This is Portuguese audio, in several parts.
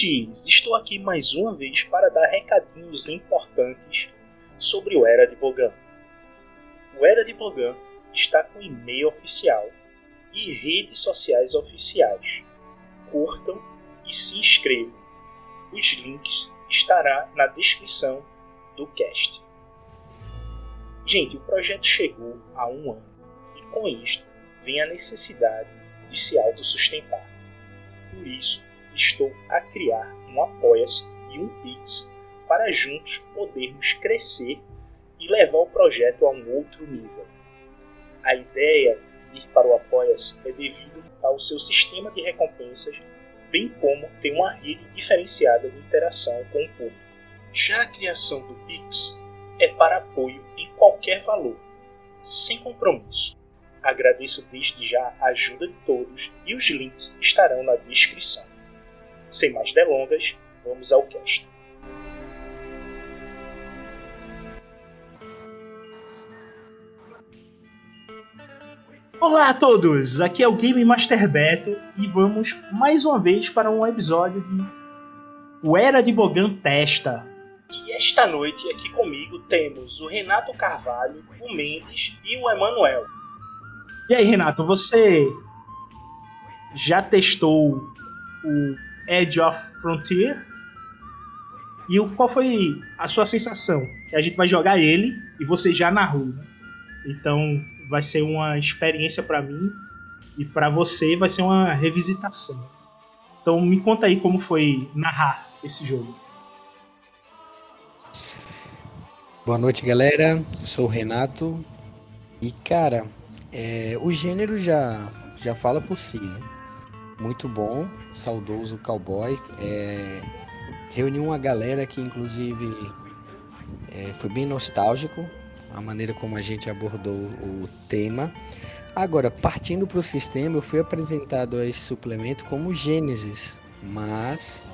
ouvintes! Estou aqui mais uma vez para dar recadinhos importantes sobre o Era de Bogan. O Era de Bogan está com e-mail oficial e redes sociais oficiais. Curtam e se inscrevam. Os links estarão na descrição do cast. Gente, o projeto chegou a um ano e com isto vem a necessidade de se autossustentar. Por isso, estou a criar um Apoia-se e um Pix para juntos podermos crescer e levar o projeto a um outro nível. A ideia de ir para o Apoia-se é devido ao seu sistema de recompensas, bem como tem uma rede diferenciada de interação com o público. Já a criação do Pix é para apoio em qualquer valor, sem compromisso. Agradeço desde já a ajuda de todos e os links estarão na descrição. Sem mais delongas, vamos ao cast. Olá a todos, aqui é o Game Master Beto e vamos mais uma vez para um episódio de O Era de Bogan Testa. E esta noite aqui comigo temos o Renato Carvalho, o Mendes e o Emanuel. E aí, Renato, você já testou o Edge of Frontier? E o, qual foi a sua sensação? Que a gente vai jogar ele e você já narrou. Né? Então vai ser uma experiência para mim e para você vai ser uma revisitação. Então me conta aí como foi narrar esse jogo. Boa noite, galera. Sou o Renato. E cara, é, o gênero já, já fala por si, né? Muito bom, saudoso cowboy. É, reuniu uma galera que, inclusive, é, foi bem nostálgico a maneira como a gente abordou o tema. Agora, partindo para o sistema, eu fui apresentado a esse suplemento como Gênesis, mas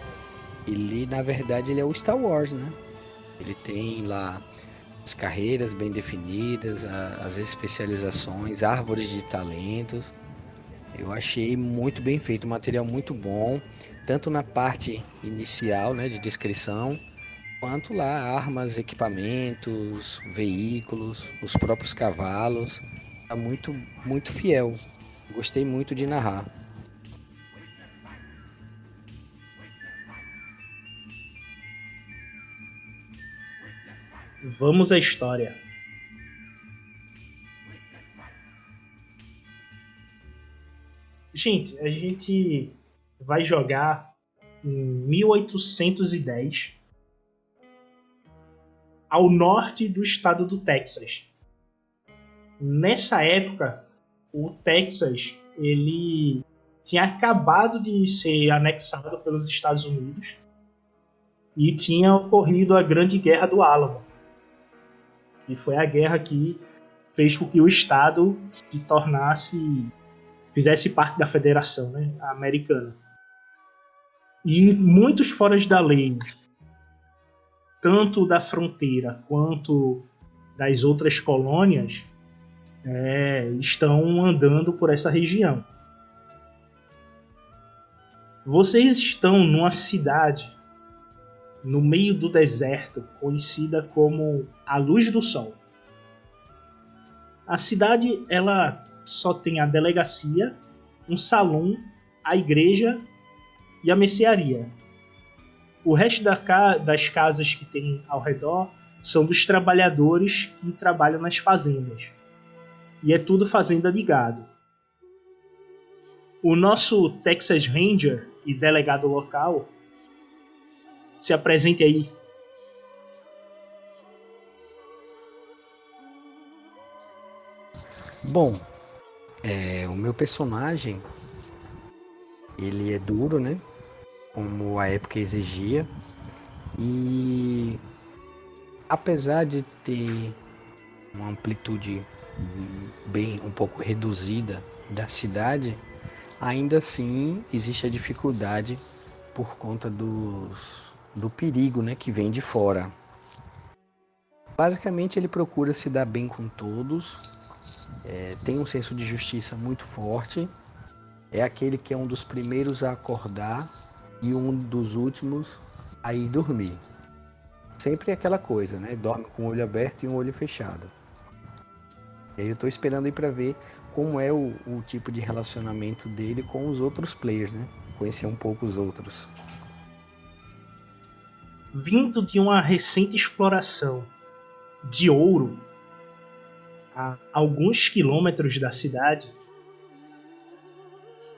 ele, na verdade, ele é o Star Wars, né? Ele tem lá as carreiras bem definidas, as especializações, árvores de talentos. Eu achei muito bem feito, material muito bom, tanto na parte inicial, né, de descrição, quanto lá armas, equipamentos, veículos, os próprios cavalos. Tá muito muito fiel. Gostei muito de narrar. Vamos à história. Gente, a gente vai jogar em 1810 ao norte do estado do Texas. Nessa época, o Texas ele tinha acabado de ser anexado pelos Estados Unidos e tinha ocorrido a Grande Guerra do Álamo. E foi a guerra que fez com que o Estado se tornasse, fizesse parte da federação né, americana. E muitos fora da lei, tanto da fronteira quanto das outras colônias, é, estão andando por essa região. Vocês estão numa cidade no meio do deserto, conhecida como a Luz do Sol. A cidade ela só tem a delegacia, um salão, a igreja e a mercearia. O resto das casas que tem ao redor são dos trabalhadores que trabalham nas fazendas. E é tudo fazenda de gado. O nosso Texas Ranger e delegado local se apresente aí. Bom, é, o meu personagem ele é duro, né? Como a época exigia. E apesar de ter uma amplitude bem um pouco reduzida da cidade, ainda assim existe a dificuldade por conta dos do perigo né, que vem de fora. Basicamente, ele procura se dar bem com todos, é, tem um senso de justiça muito forte, é aquele que é um dos primeiros a acordar e um dos últimos a ir dormir. Sempre aquela coisa, né? Dorme com o olho aberto e um olho fechado. E aí eu tô esperando aí para ver como é o, o tipo de relacionamento dele com os outros players, né? Conhecer um pouco os outros. Vindo de uma recente exploração de ouro a alguns quilômetros da cidade,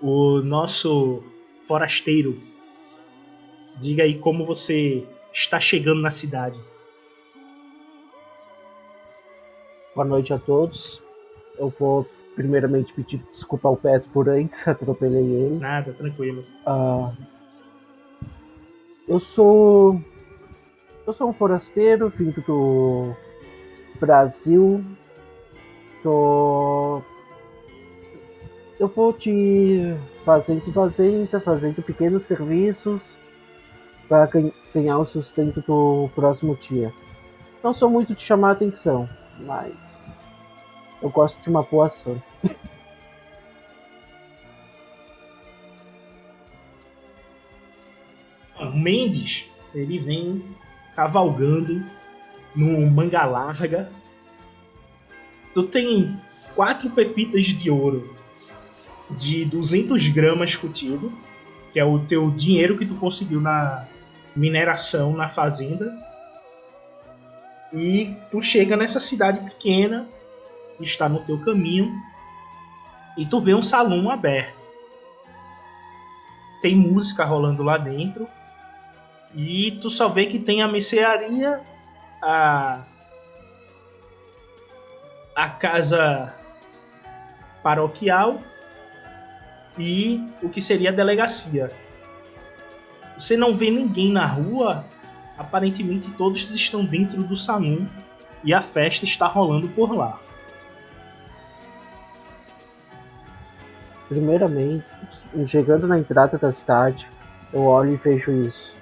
o nosso forasteiro, diga aí como você está chegando na cidade. Boa noite a todos. Eu vou primeiramente pedir desculpa ao Petro por antes, atropelei ele. Nada, tranquilo. Uh, eu sou. Eu sou um forasteiro vindo do Brasil. Tô. Eu vou te fazendo fazenda, fazendo pequenos serviços para ganhar o sustento do próximo dia. Não sou muito de chamar a atenção, mas eu gosto de uma boa ação. O Mendes, ele vem cavalgando no manga larga. Tu tem quatro pepitas de ouro de 200 gramas curtido, que é o teu dinheiro que tu conseguiu na mineração na fazenda. E tu chega nessa cidade pequena está no teu caminho e tu vê um salão aberto. Tem música rolando lá dentro e tu só vê que tem a mercearia, a a casa paroquial e o que seria a delegacia. Você não vê ninguém na rua, aparentemente todos estão dentro do salão e a festa está rolando por lá. Primeiramente, chegando na entrada da cidade, eu olho e vejo isso.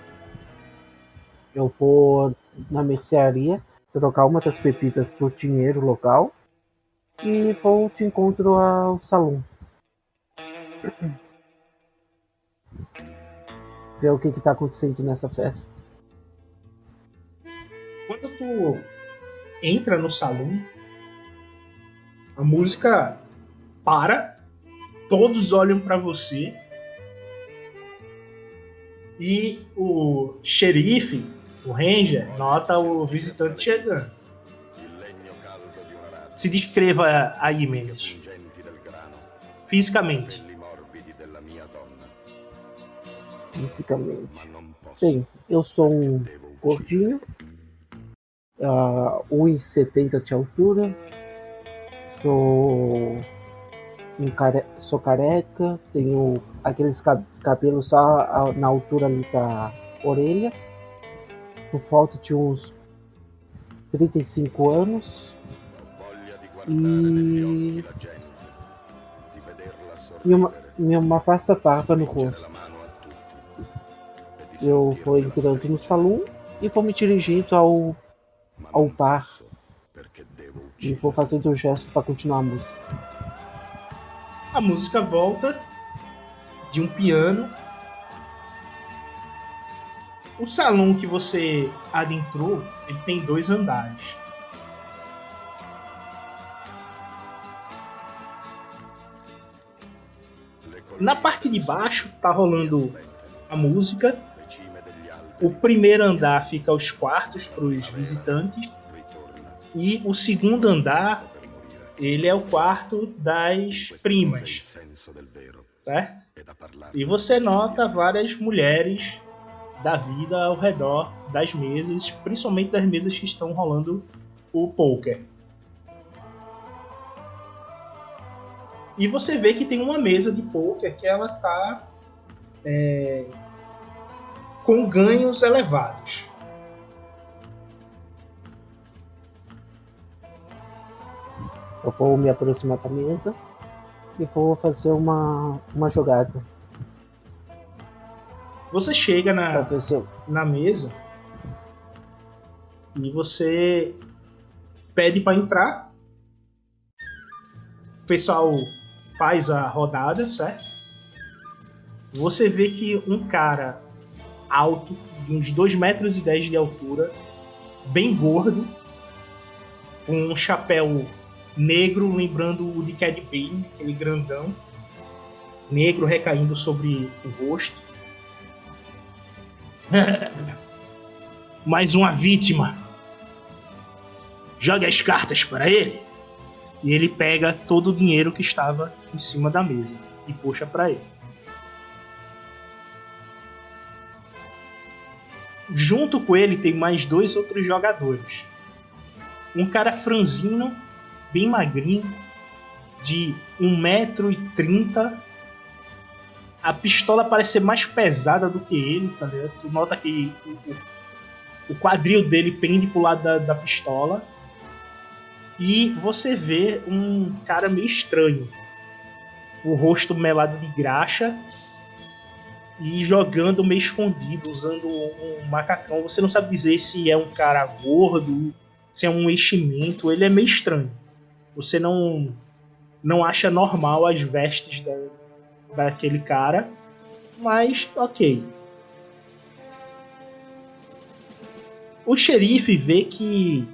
Eu vou na mercearia trocar uma das pepitas por dinheiro local e vou te encontro ao salão. Ver o que está acontecendo nessa festa. Quando tu entra no salão, a música para todos olham para você e o xerife, o ranger, nota o visitante chegando. Se descreva aí, Mendes. Fisicamente. Fisicamente. Bem, eu sou um gordinho, uh, 1,70 de altura, sou um care... sou careca, tenho aqueles cabelos só na altura ali da orelha, por falta de uns 35 anos. E. E uma, e uma vasta barba no rosto. Eu vou entrando no salão e vou me dirigindo ao, ao bar. E vou fazendo o um gesto para continuar a música a música volta de um piano. O salão que você adentrou, ele tem dois andares. Na parte de baixo tá rolando a música. O primeiro andar fica os quartos para os visitantes. E o segundo andar ele é o quarto das primas, certo? E você nota várias mulheres da vida ao redor das mesas, principalmente das mesas que estão rolando o poker. E você vê que tem uma mesa de poker que ela tá é, com ganhos elevados. Eu vou me aproximar da mesa e vou fazer uma, uma jogada. Você chega na, na mesa e você pede para entrar. O pessoal faz a rodada, certo? Você vê que um cara alto, de uns 2 metros e 10 de altura, bem gordo, com um chapéu negro, lembrando o de Cad Bane, aquele grandão, negro recaindo sobre o rosto. Mais uma vítima. Jogue as cartas para ele. E ele pega todo o dinheiro que estava em cima da mesa e puxa para ele. Junto com ele tem mais dois outros jogadores. Um cara franzino, bem magrinho, de 1,30m. A pistola parece ser mais pesada do que ele, tá ligado? Tu nota que o, o quadril dele pende pro lado da, da pistola. E você vê um cara meio estranho. O rosto melado de graxa e jogando meio escondido, usando um macacão. Você não sabe dizer se é um cara gordo, se é um enchimento. Ele é meio estranho. Você não não acha normal as vestes da, daquele cara, mas ok. O xerife vê que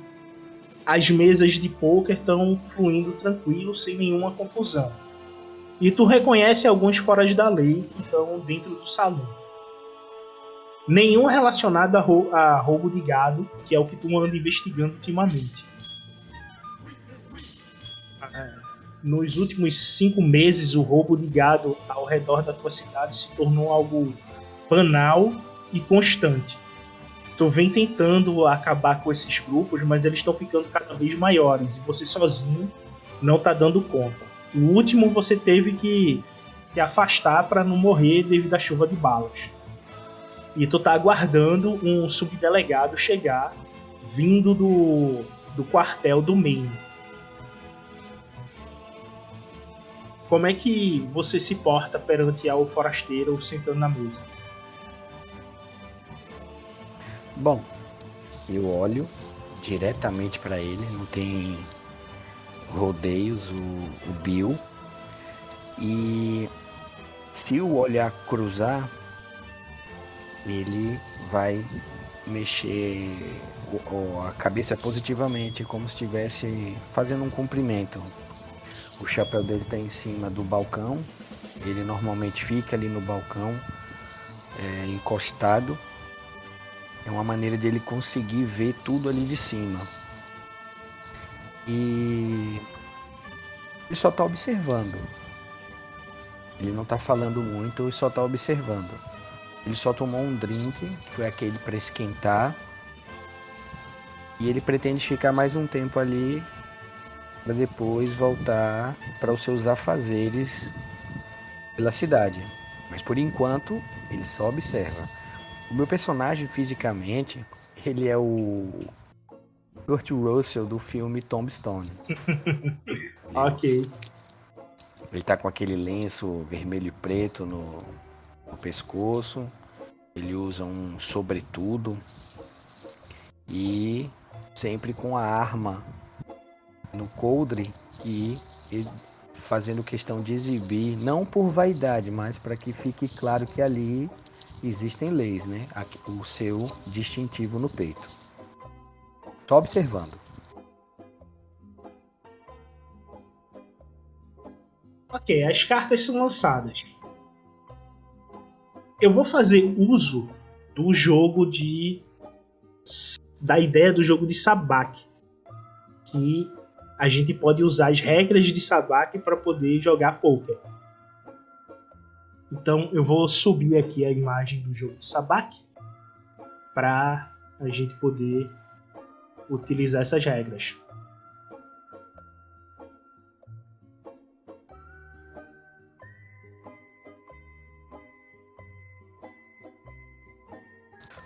as mesas de poker estão fluindo tranquilo, sem nenhuma confusão. E tu reconhece alguns fora da lei que estão dentro do salão. Nenhum relacionado a, rou a roubo de gado, que é o que tu anda investigando ultimamente. Nos últimos cinco meses, o roubo de gado ao redor da tua cidade se tornou algo banal e constante tu vem tentando acabar com esses grupos, mas eles estão ficando cada vez maiores e você sozinho não tá dando conta. O último você teve que, que afastar para não morrer devido à chuva de balas. E tu tá aguardando um subdelegado chegar vindo do, do quartel do Maine. Como é que você se porta perante ao forasteiro sentando na mesa? Bom, eu olho diretamente para ele, não tem rodeios o, o Bill. E se o olhar cruzar, ele vai mexer a cabeça positivamente, como se estivesse fazendo um cumprimento. O chapéu dele está em cima do balcão, ele normalmente fica ali no balcão, é, encostado é uma maneira de ele conseguir ver tudo ali de cima. E ele só está observando. Ele não está falando muito, ele só está observando. Ele só tomou um drink, que foi aquele para esquentar. E ele pretende ficar mais um tempo ali para depois voltar para os seus afazeres pela cidade. Mas por enquanto, ele só observa. O meu personagem fisicamente, ele é o Kurt Russell do filme Tombstone. ok. Ele tá com aquele lenço vermelho e preto no, no pescoço. Ele usa um sobretudo e sempre com a arma no coldre e fazendo questão de exibir, não por vaidade, mas para que fique claro que ali existem leis, né? O seu distintivo no peito. Só observando. Ok, as cartas são lançadas. Eu vou fazer uso do jogo de. da ideia do jogo de Sabak. Que a gente pode usar as regras de Sabak para poder jogar poker. Então eu vou subir aqui a imagem do jogo de Sabak para a gente poder utilizar essas regras.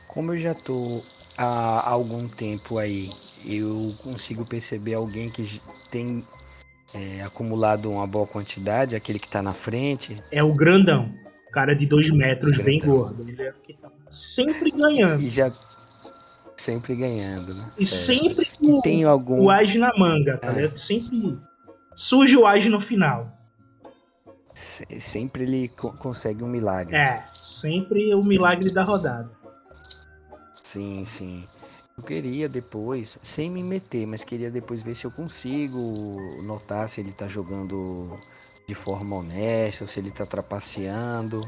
Como eu já estou há algum tempo aí, eu consigo perceber alguém que tem é, acumulado uma boa quantidade, aquele que tá na frente. É o grandão. O cara de dois metros, bem gordo. Ele é o que tá sempre ganhando. E já. Sempre ganhando, né? E certo. sempre o, tem algum... o Age na manga, tá é. Sempre surge o Age no final. sempre ele co consegue um milagre. É, sempre o milagre da rodada. Sim, sim. Eu queria depois, sem me meter, mas queria depois ver se eu consigo notar se ele tá jogando de forma honesta, se ele tá trapaceando.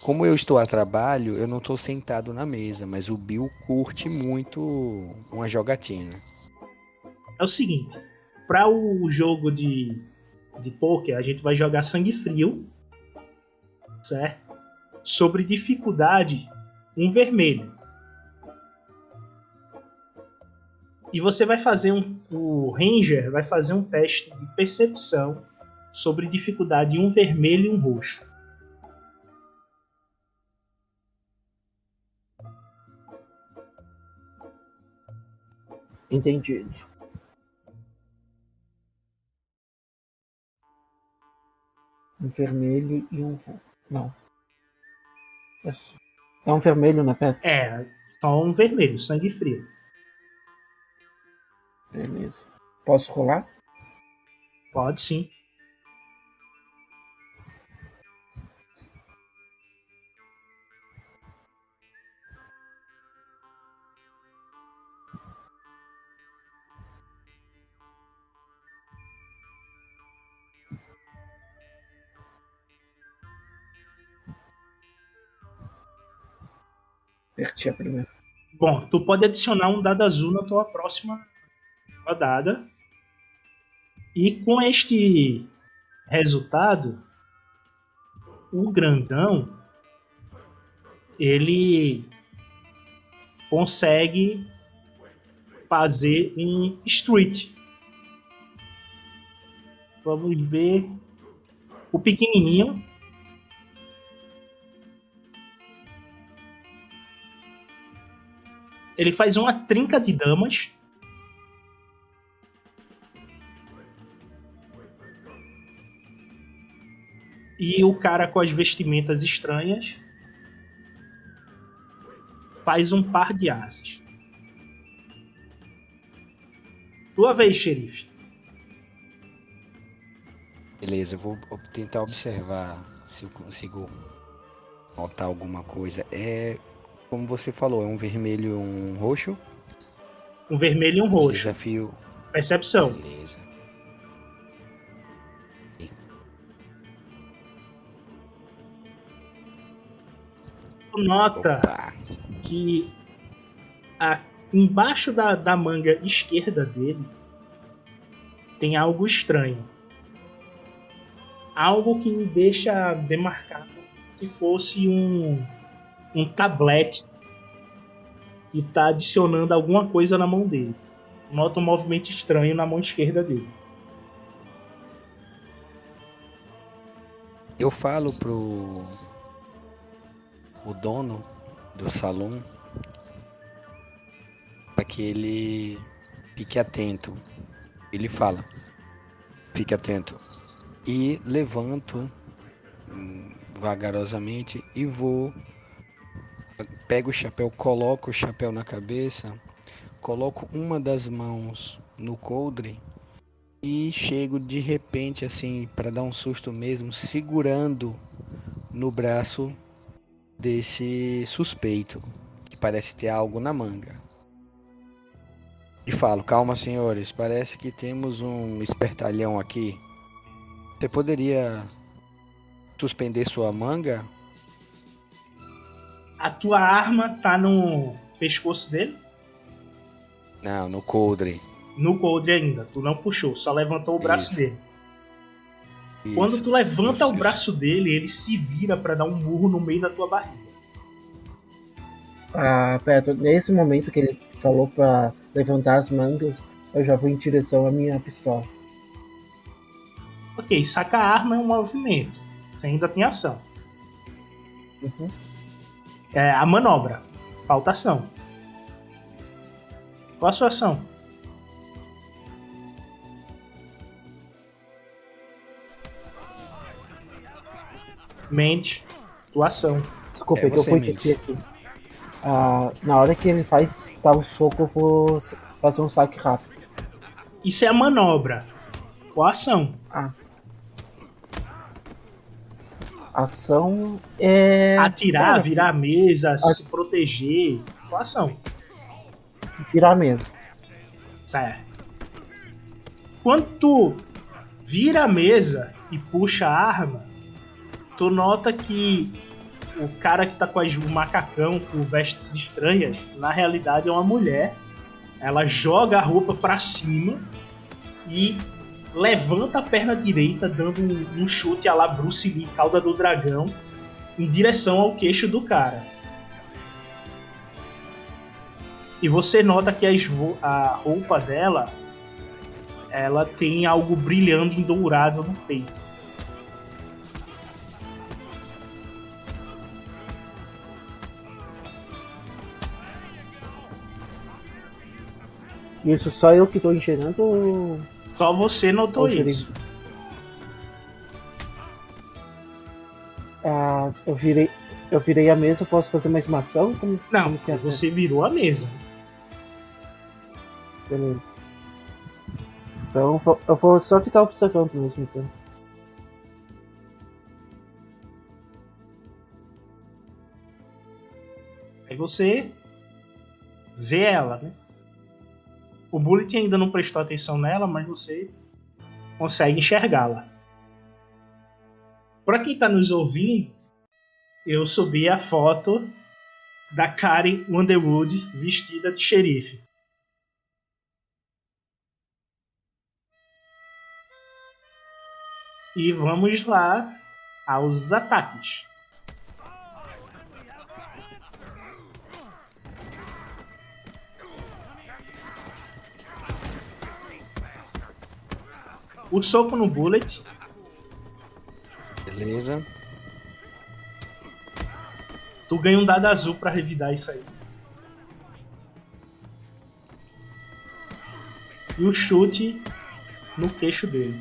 Como eu estou a trabalho, eu não estou sentado na mesa, mas o Bill curte muito uma jogatina. É o seguinte, para o jogo de, de poker, a gente vai jogar sangue frio, certo? Sobre dificuldade, um vermelho. E você vai fazer um. O Ranger vai fazer um teste de percepção sobre dificuldade um vermelho e um roxo. Entendido. Um vermelho e um. Não. É um vermelho na pedra? É, só um vermelho, sangue frio. Beleza. Posso rolar? Pode sim. Perti a primeira. Bom, tu pode adicionar um dado azul na tua próxima rodada. E com este resultado, o grandão ele consegue fazer um street. Vamos ver o pequenininho. Ele faz uma trinca de damas E o cara com as vestimentas estranhas faz um par de asas. Tua vez, xerife. Beleza, eu vou tentar observar se eu consigo notar alguma coisa. É, como você falou, é um vermelho e um roxo? Um vermelho e um roxo. Desafio. Percepção. Beleza. nota Opa. que a, embaixo da, da manga esquerda dele tem algo estranho. Algo que me deixa demarcado que fosse um, um tablete que está adicionando alguma coisa na mão dele. Nota um movimento estranho na mão esquerda dele. Eu falo pro o dono do salão para que ele fique atento. Ele fala: fique atento. E levanto hum, vagarosamente e vou. Pego o chapéu, coloco o chapéu na cabeça, coloco uma das mãos no coldre e chego de repente assim para dar um susto mesmo, segurando no braço desse suspeito, que parece ter algo na manga. E falo: calma, senhores, parece que temos um espertalhão aqui. Você poderia suspender sua manga? A tua arma tá no pescoço dele? Não, no coldre. No coldre ainda. Tu não puxou, só levantou o braço Isso. dele. Isso. Quando tu levanta Isso. o braço dele, ele se vira para dar um murro no meio da tua barriga. Ah, perto, nesse momento que ele falou para levantar as mangas, eu já vou em direção à minha pistola. Ok, saca a arma é um movimento. Você ainda tem ação. Uhum. É a manobra. Falta ação. Qual a sua ação? Mente, tua ação. Desculpa, é que eu fui aqui. Ah, na hora que ele faz dar o soco, eu vou fazer um saque rápido. Isso é a manobra. Ou a ação. Ah. Ação é. Atirar, Cara, virar a mesa, se proteger. Qual ação? Virar a mesa. Certo. Quando tu vira a mesa e puxa a arma, tu nota que o cara que tá com as- o macacão com vestes estranhas, na realidade é uma mulher. Ela joga a roupa pra cima e levanta a perna direita, dando um, um chute à la Bruce Lee, cauda do dragão, em direção ao queixo do cara. E você nota que a roupa dela ela tem algo brilhando em dourado no peito. Isso só eu que tô enxergando ou. Só você notou isso. Ah, eu virei. Eu virei a mesa, posso fazer mais uma ação? Como, Não, como é? você virou a mesa. Beleza. Então eu vou- eu vou só ficar observando mesmo então. Aí você vê ela, né? O Bullet ainda não prestou atenção nela, mas você consegue enxergá-la. Para quem tá nos ouvindo, eu subi a foto da Karen Underwood vestida de xerife. E vamos lá aos ataques. O soco no Bullet Beleza. Tu ganha um dado azul pra revidar isso aí. E o chute no queixo dele.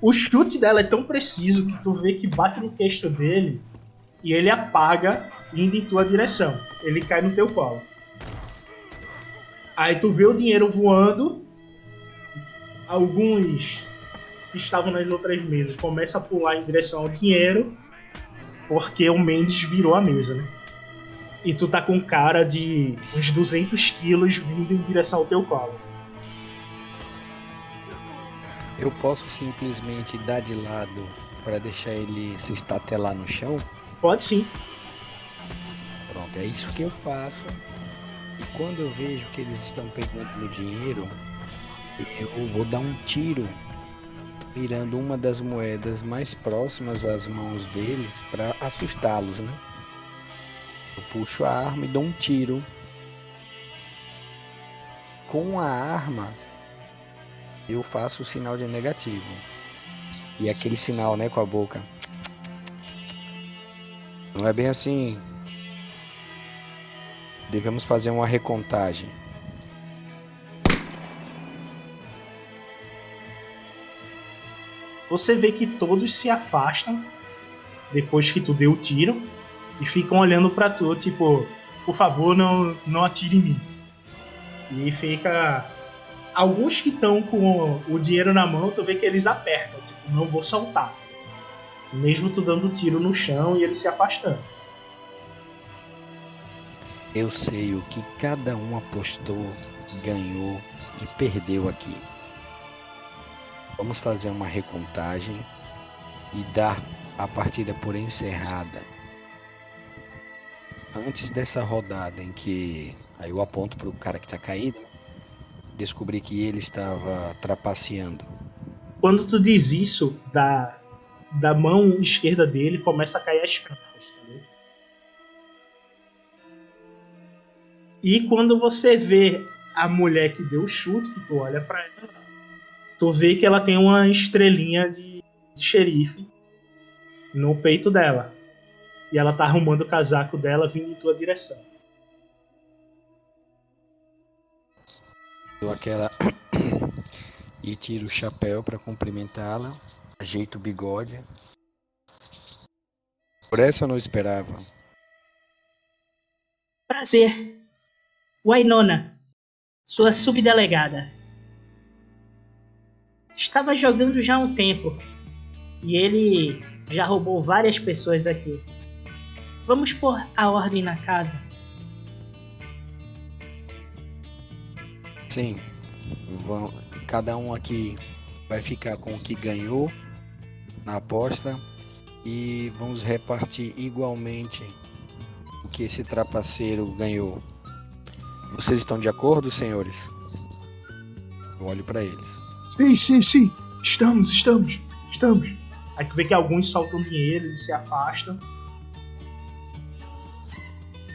O chute dela é tão preciso que tu vê que bate no queixo dele e ele apaga indo em tua direção. Ele cai no teu colo. Aí tu vê o dinheiro voando. Alguns que estavam nas outras mesas começam a pular em direção ao dinheiro porque o Mendes virou a mesa, né? E tu tá com cara de uns 200 quilos vindo em direção ao teu colo. Eu posso simplesmente dar de lado para deixar ele se estatelar no chão? Pode sim. Pronto, é isso que eu faço. E quando eu vejo que eles estão pegando meu dinheiro, eu vou dar um tiro mirando uma das moedas mais próximas às mãos deles para assustá-los, né? Eu puxo a arma e dou um tiro. Com a arma, eu faço o sinal de negativo. E aquele sinal, né, com a boca. Não é bem assim. Devemos fazer uma recontagem. Você vê que todos se afastam depois que tu deu o tiro e ficam olhando pra tu, tipo, por favor, não, não atire em mim. E fica. Alguns que estão com o dinheiro na mão, tu vê que eles apertam, tipo, não vou soltar. Mesmo tu dando tiro no chão e eles se afastando. Eu sei o que cada um apostou, ganhou e perdeu aqui. Vamos fazer uma recontagem e dar a partida por encerrada. Antes dessa rodada em que aí eu aponto para o cara que tá caído, descobri que ele estava trapaceando. Quando tu diz isso, da, da mão esquerda dele começa a cair as cartas, entendeu? E quando você vê a mulher que deu o chute, que tu olha pra ela, tu vê que ela tem uma estrelinha de, de xerife no peito dela. E ela tá arrumando o casaco dela vindo em tua direção. Dou aquela e tiro o chapéu para cumprimentá-la, ajeito o bigode. Por essa eu não esperava. Prazer. Wainona, sua subdelegada. Estava jogando já há um tempo e ele já roubou várias pessoas aqui. Vamos pôr a ordem na casa. Sim. Vão, cada um aqui vai ficar com o que ganhou na aposta e vamos repartir igualmente o que esse trapaceiro ganhou. Vocês estão de acordo, senhores? Eu olho para eles. Sim, sim, sim. Estamos, estamos, estamos. Aí tu vê que alguns soltam dinheiro, eles se afastam.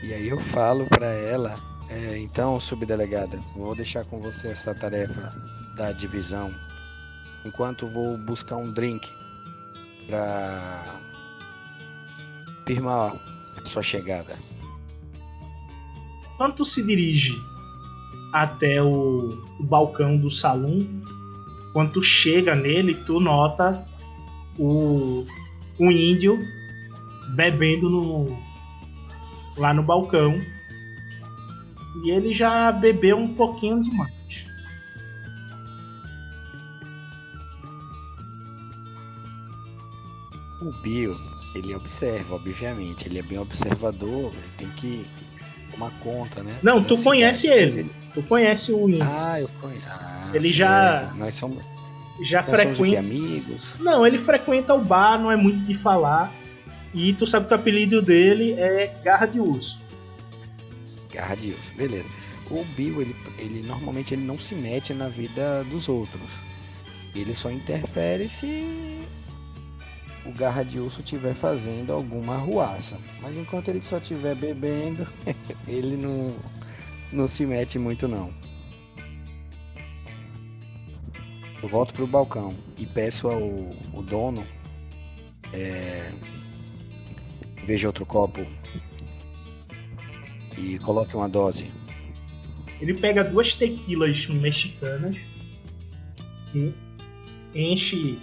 E aí eu falo para ela, é, então, subdelegada, vou deixar com você essa tarefa da divisão, enquanto vou buscar um drink para firmar a sua chegada. Quando tu se dirige até o, o balcão do salão, quando tu chega nele, tu nota o um índio bebendo no lá no balcão. E ele já bebeu um pouquinho demais. O Bill, ele observa, obviamente, ele é bem observador, ele tem que tomar conta, né? Não, da tu cidade, conhece ele. Tu conhece o índio. Ah, eu conheço. Ah, Ele já- certo. Nós somos, já nós frequenta. amigos. Não, ele frequenta o bar, não é muito de falar. E tu sabe que o apelido dele é Garra de Urso. Garra de osso, beleza. O Bill, ele, ele normalmente ele não se mete na vida dos outros. Ele só interfere se o Garra de Urso estiver fazendo alguma arruaça. Mas enquanto ele só estiver bebendo, ele não, não se mete muito não. Eu volto pro balcão e peço ao o dono é, veja outro copo e coloque uma dose. Ele pega duas tequilas mexicanas e enche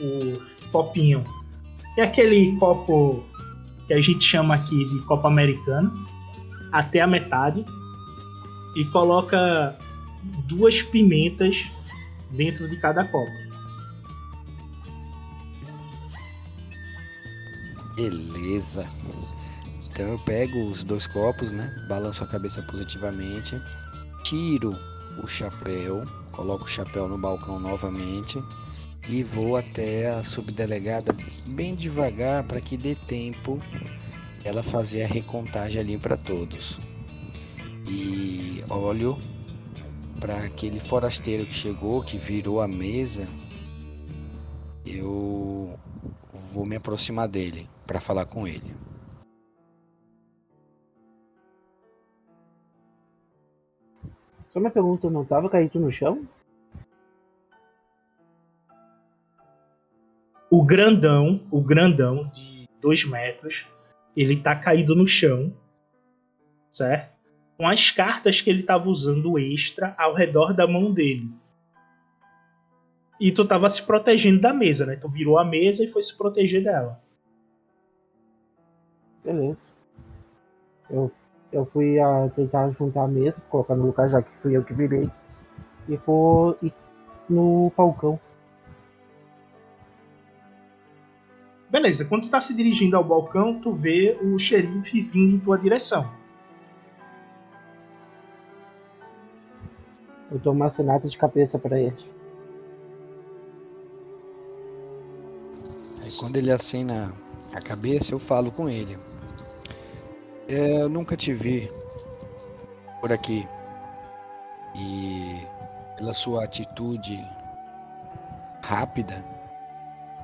o copinho. É aquele copo que a gente chama aqui de copo americano, até a metade, e coloca duas pimentas dentro de cada copo. Beleza. Então eu pego os dois copos, né? Balanço a cabeça positivamente, tiro o chapéu, coloco o chapéu no balcão novamente e vou até a subdelegada bem devagar para que dê tempo ela fazer a recontagem ali para todos. E olho para aquele forasteiro que chegou, que virou a mesa. Eu vou me aproximar dele para falar com ele. Só uma pergunta, não tava caído no chão? O grandão, o grandão de dois metros, ele tá caído no chão, certo? Com as cartas que ele tava usando extra ao redor da mão dele. E tu tava se protegendo da mesa, né? Tu virou a mesa e foi se proteger dela. Beleza. Eu, eu fui a tentar juntar a mesa, colocar no lugar já que fui eu que virei. E vou ir no balcão. Beleza, quando tu tá se dirigindo ao balcão, tu vê o xerife vindo em tua direção. Eu dou uma cenata de cabeça pra ele. Aí quando ele acena a cabeça, eu falo com ele. É, eu nunca te vi por aqui. E pela sua atitude rápida,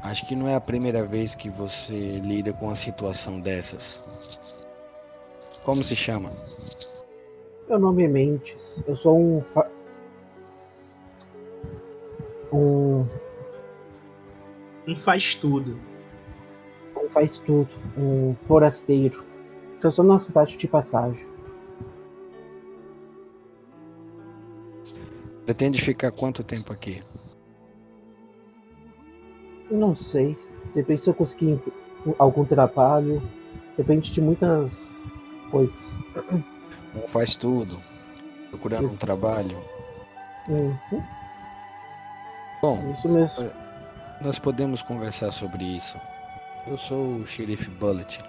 acho que não é a primeira vez que você lida com uma situação dessas. Como se chama? Meu nome é Mentes. Eu sou um. fa- Um. Um faz tudo. um faz tudo. Um forasteiro. Eu sou numa cidade de passagem. Pretende ficar quanto tempo aqui? Não sei. Depende se eu conseguir algum trabalho. Depende de muitas coisas. Um faz tudo, procurando um Isso. trabalho. Uhum, Bom, isso mesmo. nós podemos conversar sobre isso. eu sou o xerife Bullet.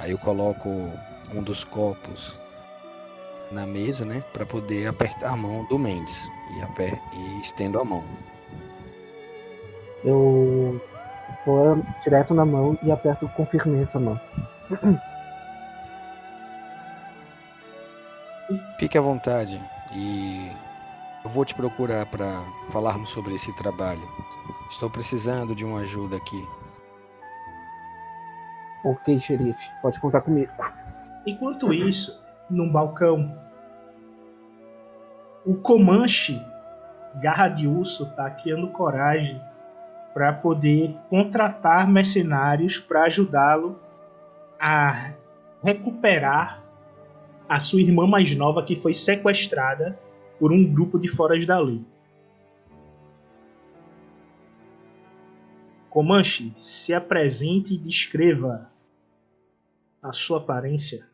Aí eu coloco um dos copos na mesa, né, para poder apertar a mão do Mendes e, aper e estendo a mão. Eu vou direto na mão e aperto com firmeza a mão. Fique à vontade e eu vou te procurar para falarmos sobre esse trabalho. Estou precisando de uma ajuda aqui. Ok, xerife, pode contar comigo. Enquanto isso, num balcão, o Comanche Garra de Urso tá criando coragem para poder contratar mercenários para ajudá-lo a recuperar a sua irmã mais nova que foi sequestrada por um grupo de foras da lei. Comanche, se apresente e descreva a sua aparência.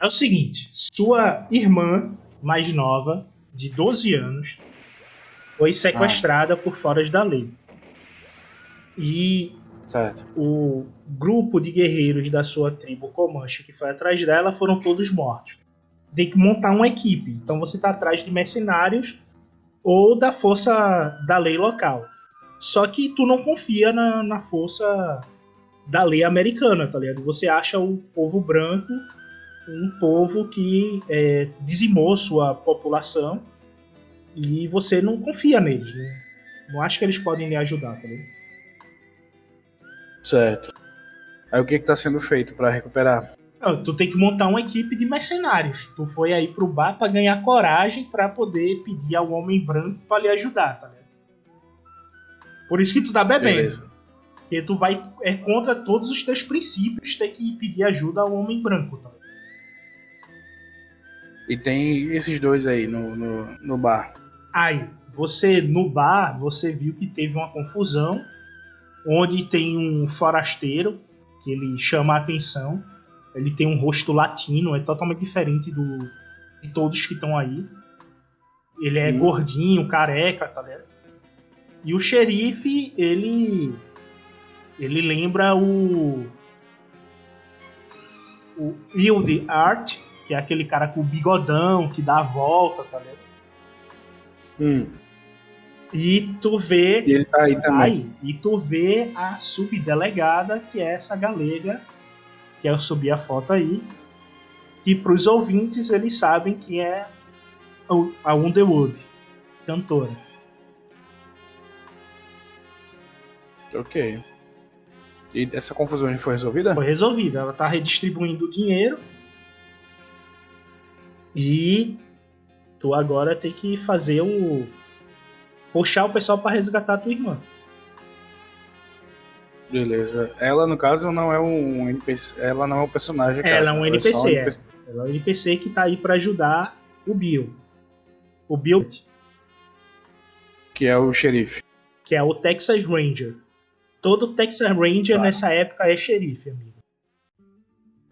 É o seguinte: sua irmã mais nova, de 12 anos, foi sequestrada ah. por foras da lei. E certo. o grupo de guerreiros da sua tribo Comanche que foi atrás dela foram todos mortos. Tem que montar uma equipe. Então você está atrás de mercenários ou da força da lei local. Só que tu não confia na, na força da lei americana, tá ligado? Você acha o povo branco um povo que é, dizimou sua população e você não confia neles, né? Não acha que eles podem lhe ajudar, tá ligado? Certo. Aí o que está sendo feito para recuperar? Não, tu tem que montar uma equipe de mercenários. Tu foi aí pro bar para ganhar coragem para poder pedir ao homem branco para lhe ajudar, tá ligado? Por isso que tu tá bebendo. Beleza. Porque tu vai é contra todos os teus princípios ter que pedir ajuda ao homem branco, tá ligado? E tem esses dois aí no, no, no bar. Aí, você no bar, você viu que teve uma confusão, onde tem um forasteiro que ele chama a atenção. Ele tem um rosto latino, é totalmente diferente do de todos que estão aí. Ele é hum. gordinho, careca, tá ligado? E o xerife, ele ele lembra o o Hilde Art, que é aquele cara com o bigodão que dá a volta, tá ligado? Hum. E tu vê. E ele tá aí também. Aí, e tu vê a subdelegada, que é essa galega, que eu subi a foto aí. Que pros ouvintes eles sabem que é a Underwood, cantora. Ok. E essa confusão já foi resolvida? Foi resolvida. Ela tá redistribuindo o dinheiro e tu agora tem que fazer o. puxar o pessoal para resgatar a tua irmã. Beleza. Ela, no caso, não é um NPC. Ela não é um personagem. Ela é um NPC, é, um NPC. É. Ela é um NPC que tá aí para ajudar o Bill. O Bill. Que é o xerife. Que é o Texas Ranger. Todo Texas Ranger tá. nessa época é xerife, amigo.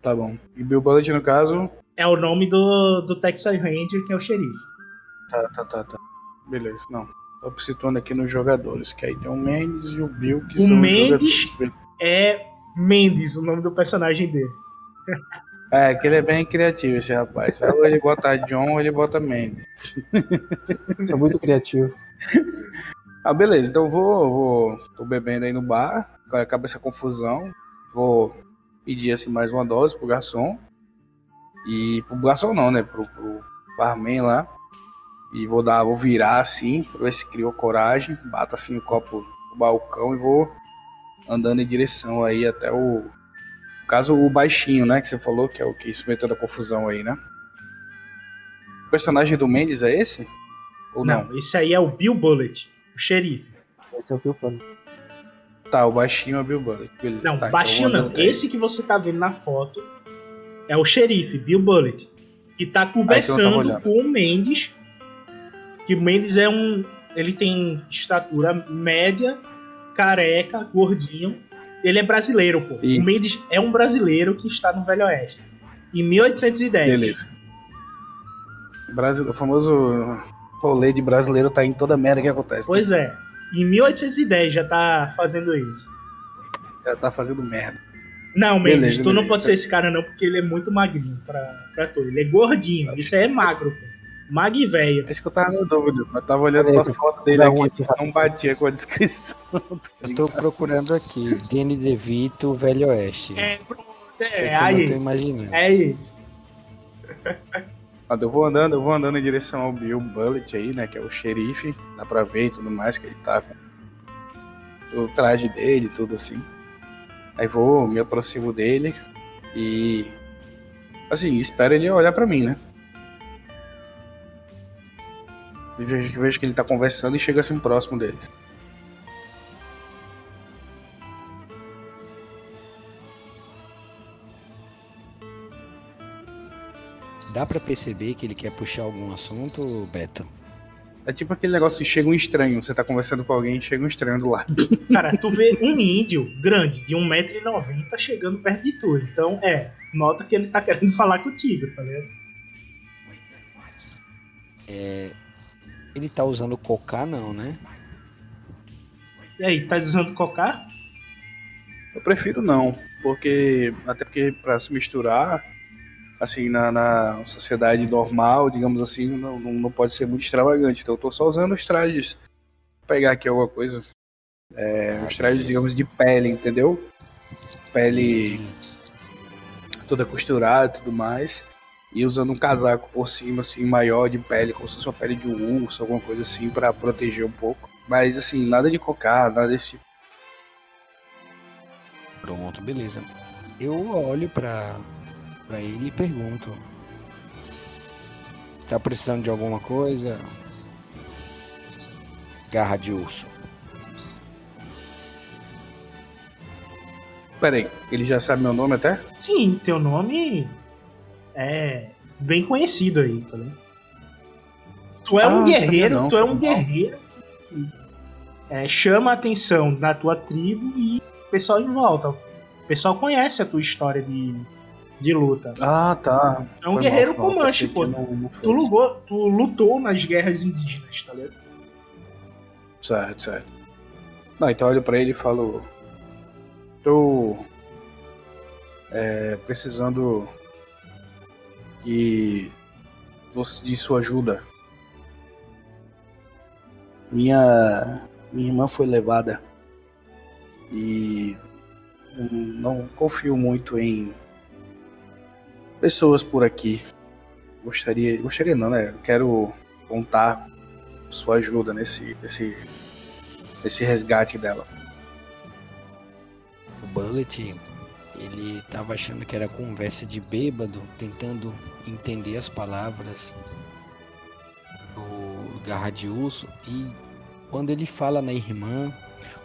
Tá bom. E Bill Bullet, no caso, é o nome do, do Texas Ranger, que é o xerife. Tá, tá, tá, tá. Beleza, não. Tô situando aqui nos jogadores, que aí tem o Mendes e o Bill, que o são Mendes os é Mendes, o nome do personagem dele. É, que ele é bem criativo, esse rapaz. Ou ele bota John ou ele bota Mendes. Sou muito criativo. Ah, beleza. Então eu vou, vou. Tô bebendo aí no bar. Acaba essa confusão. Vou pedir assim mais uma dose pro garçom. E pro garçom não, né? Pro, pro barman lá. E vou dar, vou virar assim, pra ver se criou coragem. Bato assim o copo no balcão e vou andando em direção aí até o. No caso, o baixinho, né? Que você falou, que é o que submeteu da confusão aí, né? O personagem do Mendes é esse? Ou não? Não, esse aí é o Bill Bullet, o xerife. Esse é o Bill Bullet. Tá, o baixinho é o Bill Bullet. Beleza, não, tá, então baixinho então não. Esse que você tá vendo na foto é o xerife, Bill Bullet, que tá conversando com o Mendes, que o Mendes é um. Ele tem estatura média, careca, gordinho. Ele é brasileiro, pô. Isso. O Mendes é um brasileiro que está no Velho Oeste. Em 1810. Beleza. Brasil, o famoso rolê de brasileiro tá em toda merda que acontece. Pois né? é. em 1810 já tá fazendo isso. Já tá fazendo merda. Não, Mendes, Beleza, tu não beleza. pode ser esse cara não, porque ele é muito magrinho pra, pra tu. Ele é gordinho, isso é magro, pô. Mag e velho. É isso que eu tava na dúvida. Eu tava olhando pra foto dele um aqui, aqui não batia com a descrição. Eu tô procurando aqui, Danny DeVito, Velho Oeste. É, pronto, É, é, como eu tô aí. imaginando. É isso. Eu vou andando, eu vou andando em direção ao Bill Bullet aí, né? Que é o xerife. Dá pra ver e tudo mais, que ele tá com o traje dele, tudo assim. Aí vou, me aproximo dele e. Assim, espero ele olhar pra mim, né? Vejo, vejo que ele tá conversando e chega assim próximo deles. Dá pra perceber que ele quer puxar algum assunto, Beto? É tipo aquele negócio de chega um estranho, você tá conversando com alguém e chega um estranho do lado. Cara, tu vê um índio grande, de 1,90m, chegando perto de tu. Então, é, nota que ele tá querendo falar contigo, tá ligado? Ele tá usando cocá, não, né? E aí, tá usando cocar? Eu prefiro não, porque até porque para se misturar assim na, na sociedade normal, digamos assim, não, não, não pode ser muito extravagante. Então eu tô só usando os trajes. Vou pegar aqui alguma coisa. É, os trajes, digamos, de pele, entendeu? Pele toda costurada e tudo mais. E usando um casaco por cima, assim, maior de pele, como se fosse uma pele de um urso, alguma coisa assim, para proteger um pouco. Mas assim, nada de cocar, nada desse tipo. Pronto, beleza. Eu olho pra, pra ele e pergunto. Tá precisando de alguma coisa? Garra de urso. Peraí, ele já sabe meu nome até? Sim, teu nome é bem conhecido aí, tá ligado? Tu é Ah, um guerreiro, não, tu é um mal. guerreiro que é, chama a atenção na tua tribo e o pessoal em volta. O pessoal conhece a tua história de, de luta. Ah, tá. É um Foi guerreiro foi comanche, pô. não- não. Tu lutou, tu lutou nas guerras indígenas, tá ligado? Certo, certo. Não, então eu olho pra ele e falo. Tô. é, precisando você- de sua ajuda. Minha minha irmã foi levada e não confio muito em pessoas por aqui. Gostaria, gostaria não, né? Quero contar sua ajuda nesse, nesse, nesse resgate dela. O Bullet, ele tava achando que era conversa de bêbado, tentando entender as palavras do Garra de Urso. E quando ele fala na irmã,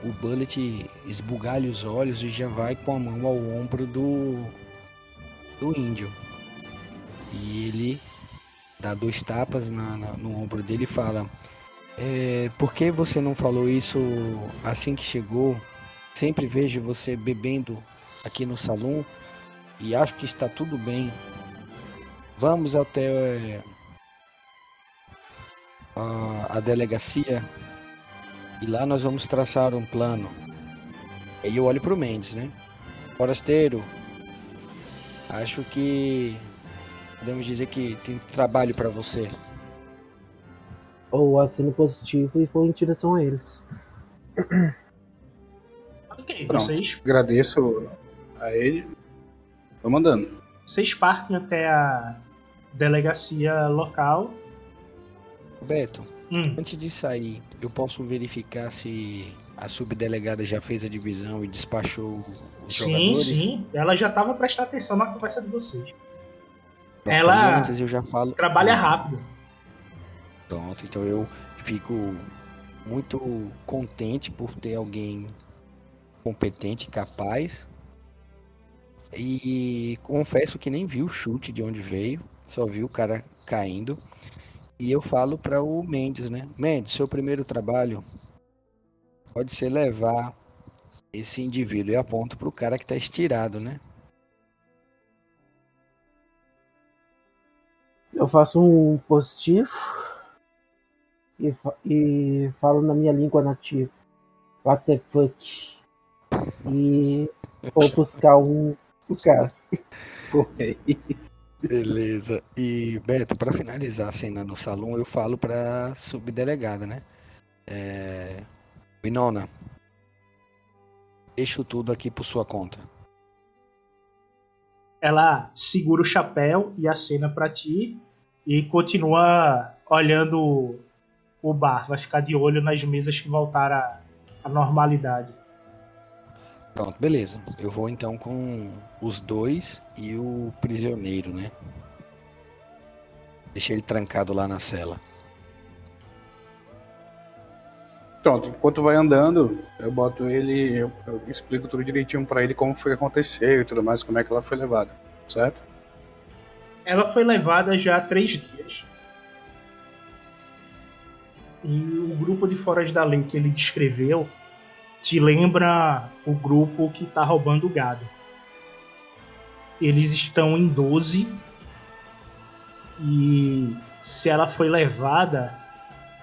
o Bullet esbugalha os olhos e já vai com a mão ao ombro do, do índio. E ele dá dois tapas na- na- no ombro dele e fala: "É, Por que você não falou isso assim que chegou? Sempre vejo você bebendo aqui no salão e acho que está tudo bem. Vamos até é, a, a delegacia e lá nós vamos traçar um plano. Aí eu olho pro Mendes, né? Forasteiro, acho que podemos dizer que tem trabalho para você. Ou assino positivo e vou em direção a eles. Ok, Pronto. vocês, Agradeço a ele. Tô mandando. vocês partem até a delegacia local. Beto, Hum, antes de sair, eu posso verificar se a subdelegada já fez a divisão e despachou os sim, jogadores? sim. Ela já tava prestando atenção na conversa de vocês. Pronto, Ela aí antes eu já falo. Trabalha rápido. Pronto, então eu fico muito contente por ter alguém competente, capaz. E confesso que nem vi o chute de onde veio, só vi o cara caindo. E eu falo para o Mendes, né? Mendes, seu primeiro trabalho pode ser levar esse indivíduo e aponto para o cara que tá estirado, né? Eu faço um positivo. e, fa- e falo na minha língua nativa. What the fuck? E vou buscar um o cara. Porra, é isso. Beleza. E, Beto, para finalizar a cena no salão, eu falo pra subdelegada, né? É... Winona, deixo tudo aqui por sua conta. Ela segura o chapéu e acena pra ti e continua olhando o bar. Vai ficar de olho nas mesas que voltaram à, à normalidade. Pronto, beleza. Eu vou então com os dois e o prisioneiro, né? Deixei ele trancado lá na cela. Pronto, enquanto vai andando, eu boto ele, eu, eu explico tudo direitinho pra ele como foi que aconteceu e tudo mais, como é que ela foi levada, certo? Ela foi levada já há três dias. E o grupo de Foras da Lei que ele descreveu te lembra o grupo que tá roubando gado. Eles estão em 12 e se ela foi levada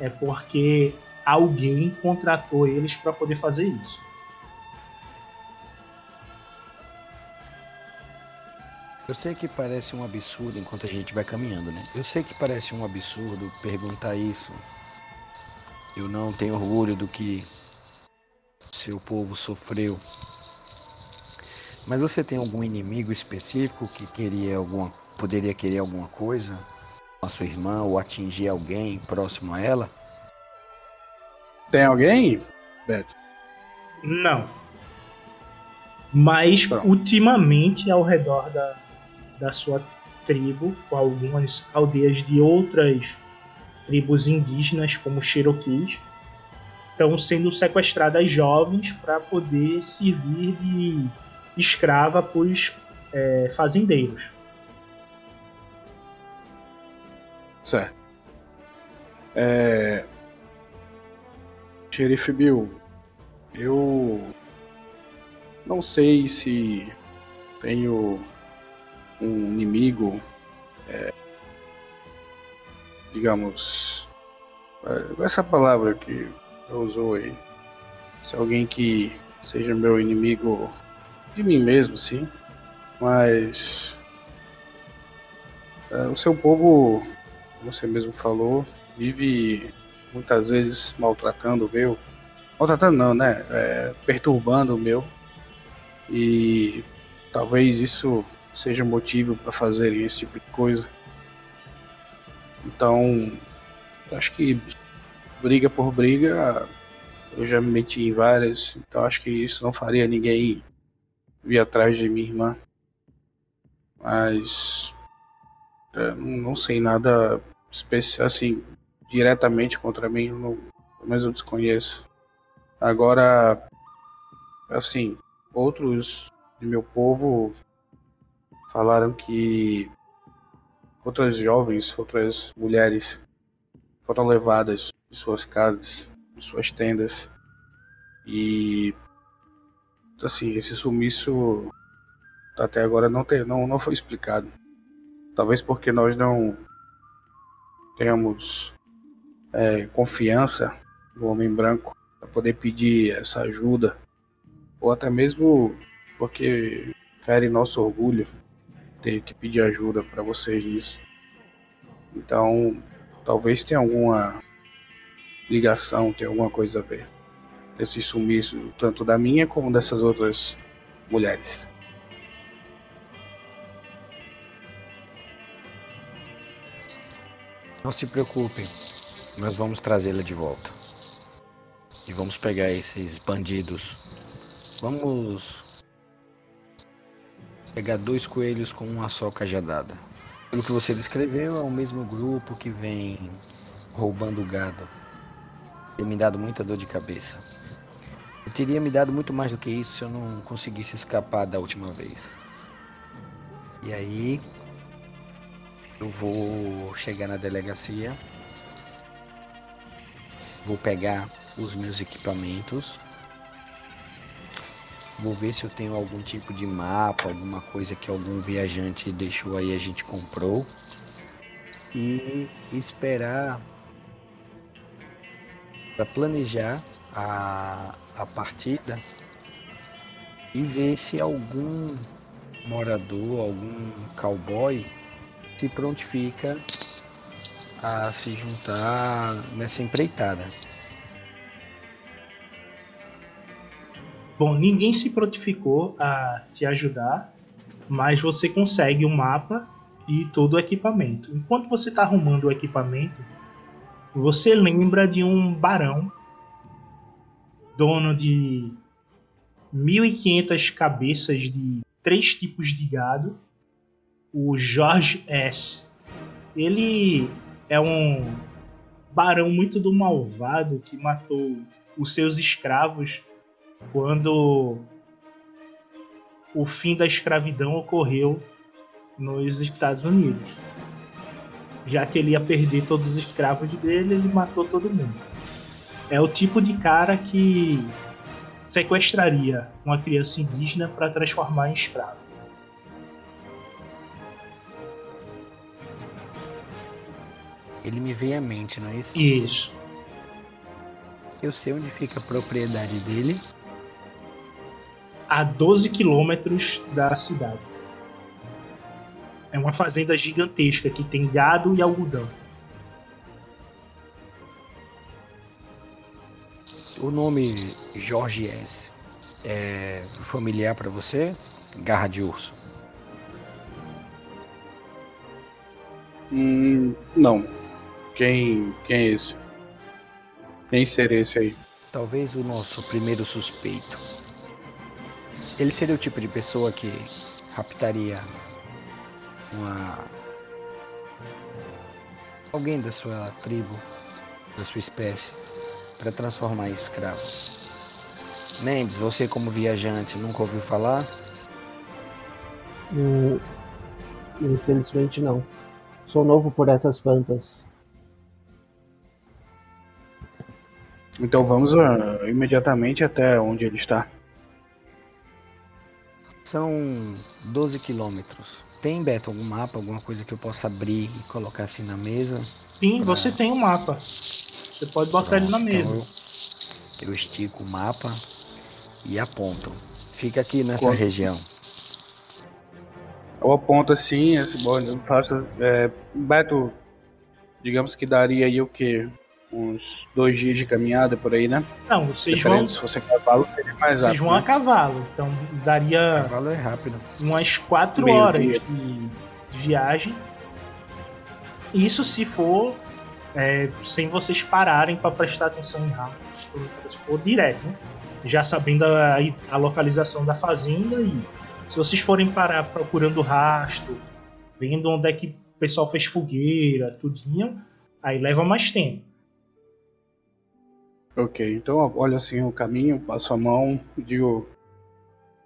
é porque alguém contratou eles para poder fazer isso. Eu sei que parece um absurdo enquanto a gente vai caminhando, né? Eu sei que parece um absurdo perguntar isso. Eu não tenho orgulho do que seu povo sofreu. Mas você tem algum inimigo específico que queria alguma, poderia querer alguma coisa a sua irmã ou atingir alguém próximo a ela? Tem alguém, Beto? Não. Mas Pronto. ultimamente ao redor da, da sua tribo, com algumas aldeias de outras tribos indígenas, como Cherokees, estão sendo sequestradas jovens para poder servir de escrava para os é, fazendeiros. Certo. É... Xerife Bill, eu não sei se tenho um inimigo, é, digamos, é, essa palavra que usou aí, se alguém que seja meu inimigo de mim mesmo, sim, mas é, o seu povo você mesmo falou, vive muitas vezes maltratando o meu. Maltratando não, né? É, perturbando o meu. E talvez isso seja motivo para fazerem esse tipo de coisa. Então, acho que briga por briga, eu já me meti em várias, então acho que isso não faria ninguém vir atrás de minha irmã. Mas é, não sei nada especial assim diretamente contra mim, eu não, menos eu desconheço. Agora, assim, outros de meu povo falaram que outras jovens, outras mulheres foram levadas de suas casas, de suas tendas e assim esse sumiço até agora não ter, não, não foi explicado. Talvez porque nós não tenhamos é, confiança no homem branco para poder pedir essa ajuda, ou até mesmo porque fere nosso orgulho ter que pedir ajuda para vocês nisso. Então, talvez tenha alguma ligação, tenha alguma coisa a ver. Esse sumiço, tanto da minha como dessas outras mulheres. Não se preocupem, nós vamos trazê-la de volta. E vamos pegar esses bandidos. Vamos pegar dois coelhos com uma só cajadada. Pelo que você descreveu, é o mesmo grupo que vem roubando gado. Tem me dado muita dor de cabeça. E teria me dado muito mais do que isso se eu não conseguisse escapar da última vez. E aí, eu vou chegar na delegacia. Vou pegar os meus equipamentos. Vou ver se eu tenho algum tipo de mapa, alguma coisa que algum viajante deixou aí, a gente comprou. E esperar para planejar a, a partida e ver se algum morador, algum cowboy se prontifica a se juntar nessa empreitada. Bom, ninguém se prontificou a te ajudar, mas você consegue o um mapa e todo o equipamento. Enquanto você está arrumando o equipamento, você lembra de um barão, dono de 1.500 cabeças de três tipos de gado, o George S. Ele é um barão muito do malvado que matou os seus escravos quando o fim da escravidão ocorreu nos Estados Unidos. Já que ele ia perder todos os escravos dele, ele matou todo mundo. É o tipo de cara que sequestraria uma criança indígena para transformar em escravo. Ele me veio à mente, não é isso? Isso. Eu sei onde fica a propriedade dele a 12 quilômetros da cidade. É uma fazenda gigantesca que tem gado e algodão. O nome Jorge S é familiar para você? Garra de urso. Hum, não. Quem, quem é esse? Quem será esse aí? Talvez o nosso primeiro suspeito. Ele seria o tipo de pessoa que raptaria uma alguém da sua tribo, da sua espécie, para transformar em escravo. Mendes, você como viajante nunca ouviu falar? Hum, infelizmente não. Sou novo por essas plantas. Então vamos uh, imediatamente até onde ele está. São 12 quilômetros. Tem, Beto, algum mapa, alguma coisa que eu possa abrir e colocar assim na mesa? Sim, pra... você tem um mapa. Você pode botar Pronto, ele na mesa. Então eu, eu, estico o mapa e aponto. Fica aqui nessa Quanto? região. Eu aponto assim, esse bom, eu faço. É, Beto, digamos que daria aí o quê? Uns dois dias de caminhada por aí, né? Não, vocês vão. Se fosse cavalo, seria mais vocês rápido. Vocês vão a cavalo, então daria. Cavalo é rápido. Umas quatro Meio horas dia. de viagem. Isso se for é, sem vocês pararem para prestar atenção em rastros, se for direto, né? Já sabendo a, a localização da fazenda e se vocês forem parar procurando rastro, vendo onde é que o pessoal fez fogueira, tudinho, aí leva mais tempo. Ok, então olha assim o caminho, passo a mão, digo.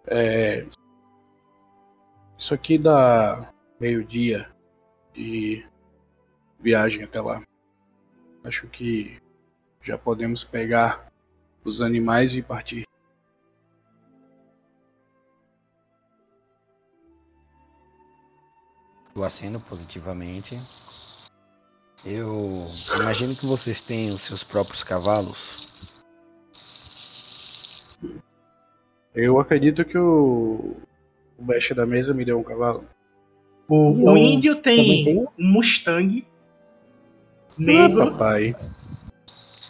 É, isso aqui dá meio-dia de viagem até lá. Acho que já podemos pegar os animais e partir. Eu aceno positivamente. Eu imagino que vocês têm os seus próprios cavalos. Eu acredito que o, o mestre da mesa me deu um cavalo. O, o índio tem, um Mustang negro. Ah, papai.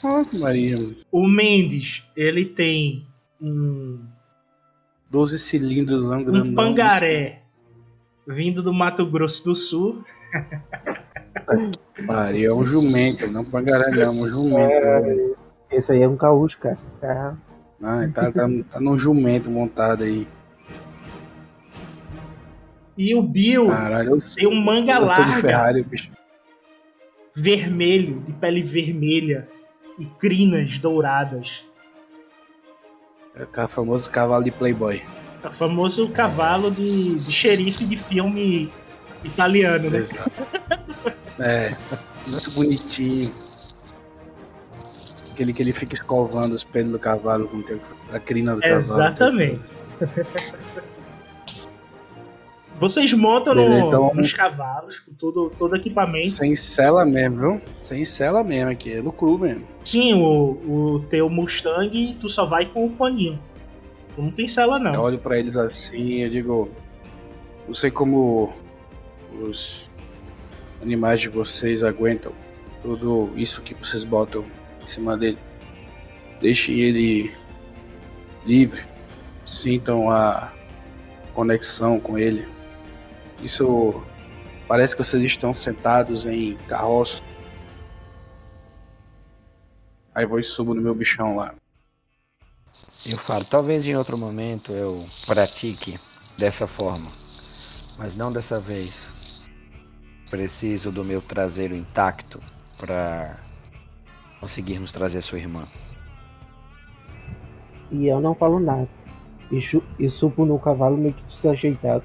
Ave Maria. O Mendes, ele tem um. 12 cilindros Um pangaré vindo do Mato Grosso do Sul. Maria, é um jumento, não pangaré não, é um jumento. É, esse aí é um caúcho, cara. É. Ah, tá, tá, tá num jumento montado aí. E o Bill Caralho, tem um manga larga. Ferrari, bicho. Vermelho, de pele vermelha. E crinas douradas. É o famoso cavalo de Playboy. É o famoso cavalo de, de xerife de filme italiano, né? Exato. É, muito bonitinho. Aquele que ele fica escovando os pelos do cavalo com a crina do cavalo. Exatamente. Vocês montam no- Beleza, então- nos cavalos, com todo, todo equipamento. Sem cela mesmo, viu? Sem cela mesmo aqui, é no clube mesmo. Sim, o, o teu Mustang, tu só vai com o paninho. Tu não tem cela, Eu não. olho pra eles assim, eu digo, não sei como os animais de vocês aguentam tudo isso que vocês botam em cima dele. Deixem ele livre, sintam a conexão com ele. Isso parece que vocês estão sentados em carroça. Aí vou e subo no meu bichão lá. Eu falo, talvez em outro momento eu pratique dessa forma, mas não dessa vez. Preciso do meu traseiro intacto para conseguirmos trazer sua irmã. E eu não falo nada. E, e subo no cavalo meio que desajeitado.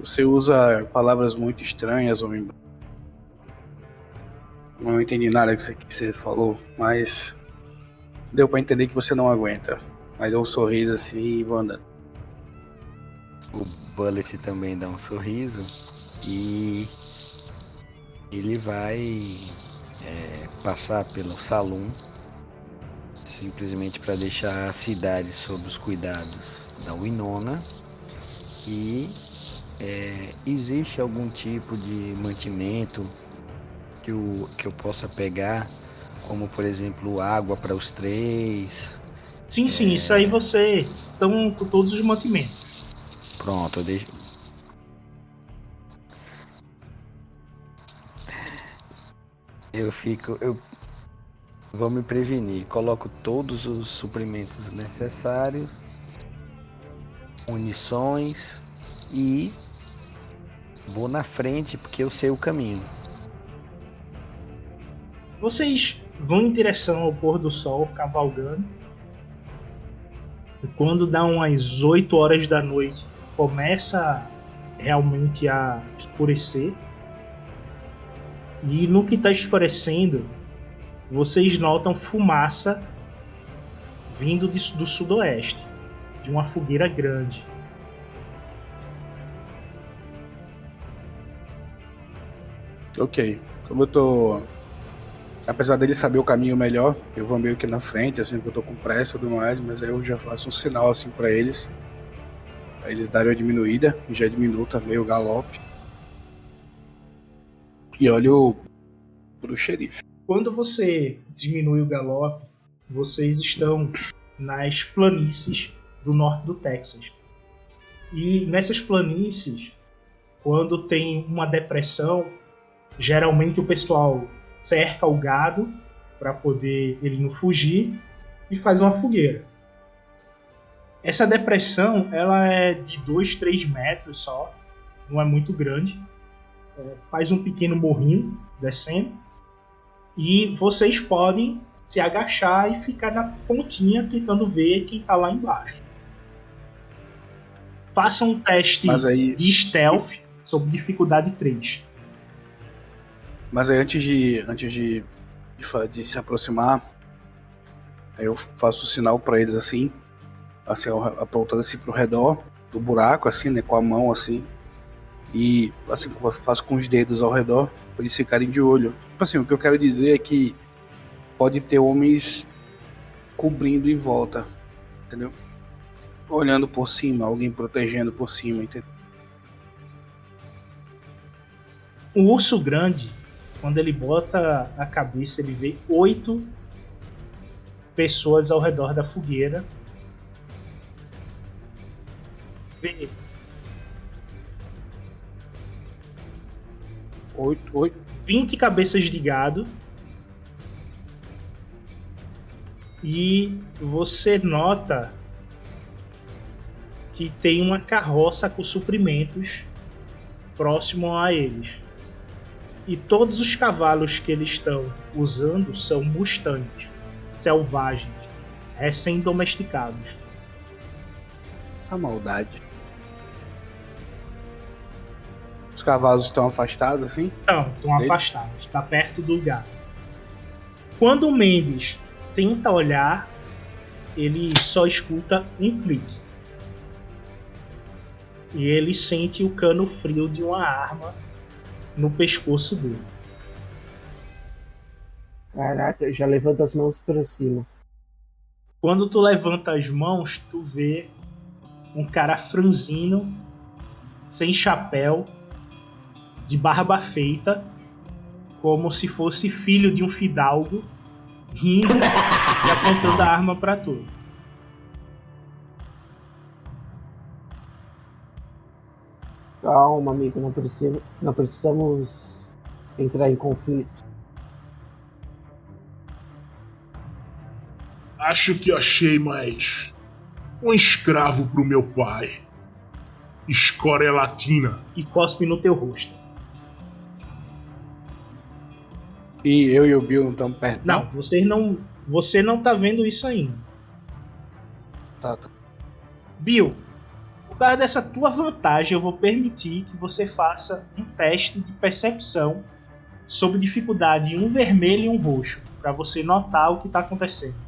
Você usa palavras muito estranhas, homem. Não entendi nada que você, que você falou, mas deu pra entender que você não aguenta. Aí deu um sorriso assim e vou andando. O Bullet também dá um sorriso e ele vai é, passar pelo salão simplesmente para deixar a cidade sob os cuidados da Winona e é, existe algum tipo de mantimento que eu, que eu possa pegar, como por exemplo água para os três. Sim, sim, isso aí você estão com todos os mantimentos. Pronto, eu deixo. Eu fico. Eu vou me prevenir. Coloco todos os suprimentos necessários, munições e vou na frente porque eu sei o caminho. Vocês vão em direção ao pôr do sol, cavalgando. E quando dá umas 8 horas da noite, começa realmente a escurecer. E no que está escurecendo, vocês notam fumaça vindo de- do sudoeste, de uma fogueira grande. Ok. Como eu tô. Apesar dele saber o caminho melhor, eu vou meio que na frente, assim, porque eu tô com pressa e tudo mais, mas aí eu já faço um sinal assim pra eles. Pra eles darem uma diminuída, e já diminuo também o galope. E olho pro xerife. Quando você diminui o galope, vocês estão nas planícies do norte do Texas. E nessas planícies, quando tem uma depressão, geralmente o pessoal cerca o gado para poder ele não fugir e faz uma fogueira. Essa depressão ela é de 2, 3 metros só, não é muito grande. É, faz um pequeno morrinho descendo e vocês podem se agachar e ficar na pontinha tentando ver quem tá lá embaixo. Faça um teste aí, de stealth sob dificuldade 3. mas aí antes de. Antes de, de, de se aproximar, aí eu faço o sinal pra eles assim, assim, apontando assim pro redor do buraco, assim, né? Com a mão assim. E assim, eu faço com os dedos ao redor, pra eles ficarem de olho. Tipo assim, o que eu quero dizer é que pode ter homens cobrindo em volta, entendeu? Olhando por cima, alguém protegendo por cima, entendeu? O urso grande, quando ele bota a cabeça, ele vê oito pessoas ao redor da fogueira. Vê Oito, oito. 20 cabeças de gado. E você nota que tem uma carroça com suprimentos próximo a eles. E todos os cavalos que eles estão usando são mustangs, selvagens, recém-domesticados. A maldade. Cavalos estão afastados assim? Então, estão afastados, está perto do gado. Quando o Mendes tenta olhar, ele só escuta um clique. E ele sente o cano frio de uma arma no pescoço dele. Caraca, já levanta as mãos pra cima. Quando tu levanta as mãos, tu vê um cara franzino, sem chapéu, de barba feita, como se fosse filho de um fidalgo, rindo e apontando a arma para tu. Calma, amigo, não, precisa, não precisamos entrar em conflito. Acho que achei mais um escravo pro meu pai. Escória latina. E cospe no teu rosto. E eu e o Bill não estamos perto. Não, vocês não. Você não tá vendo isso ainda. Tá, tá. Bill, por causa dessa tua vantagem, eu vou permitir que você faça um teste de percepção sobre dificuldade um vermelho e um roxo, para você notar o que tá acontecendo.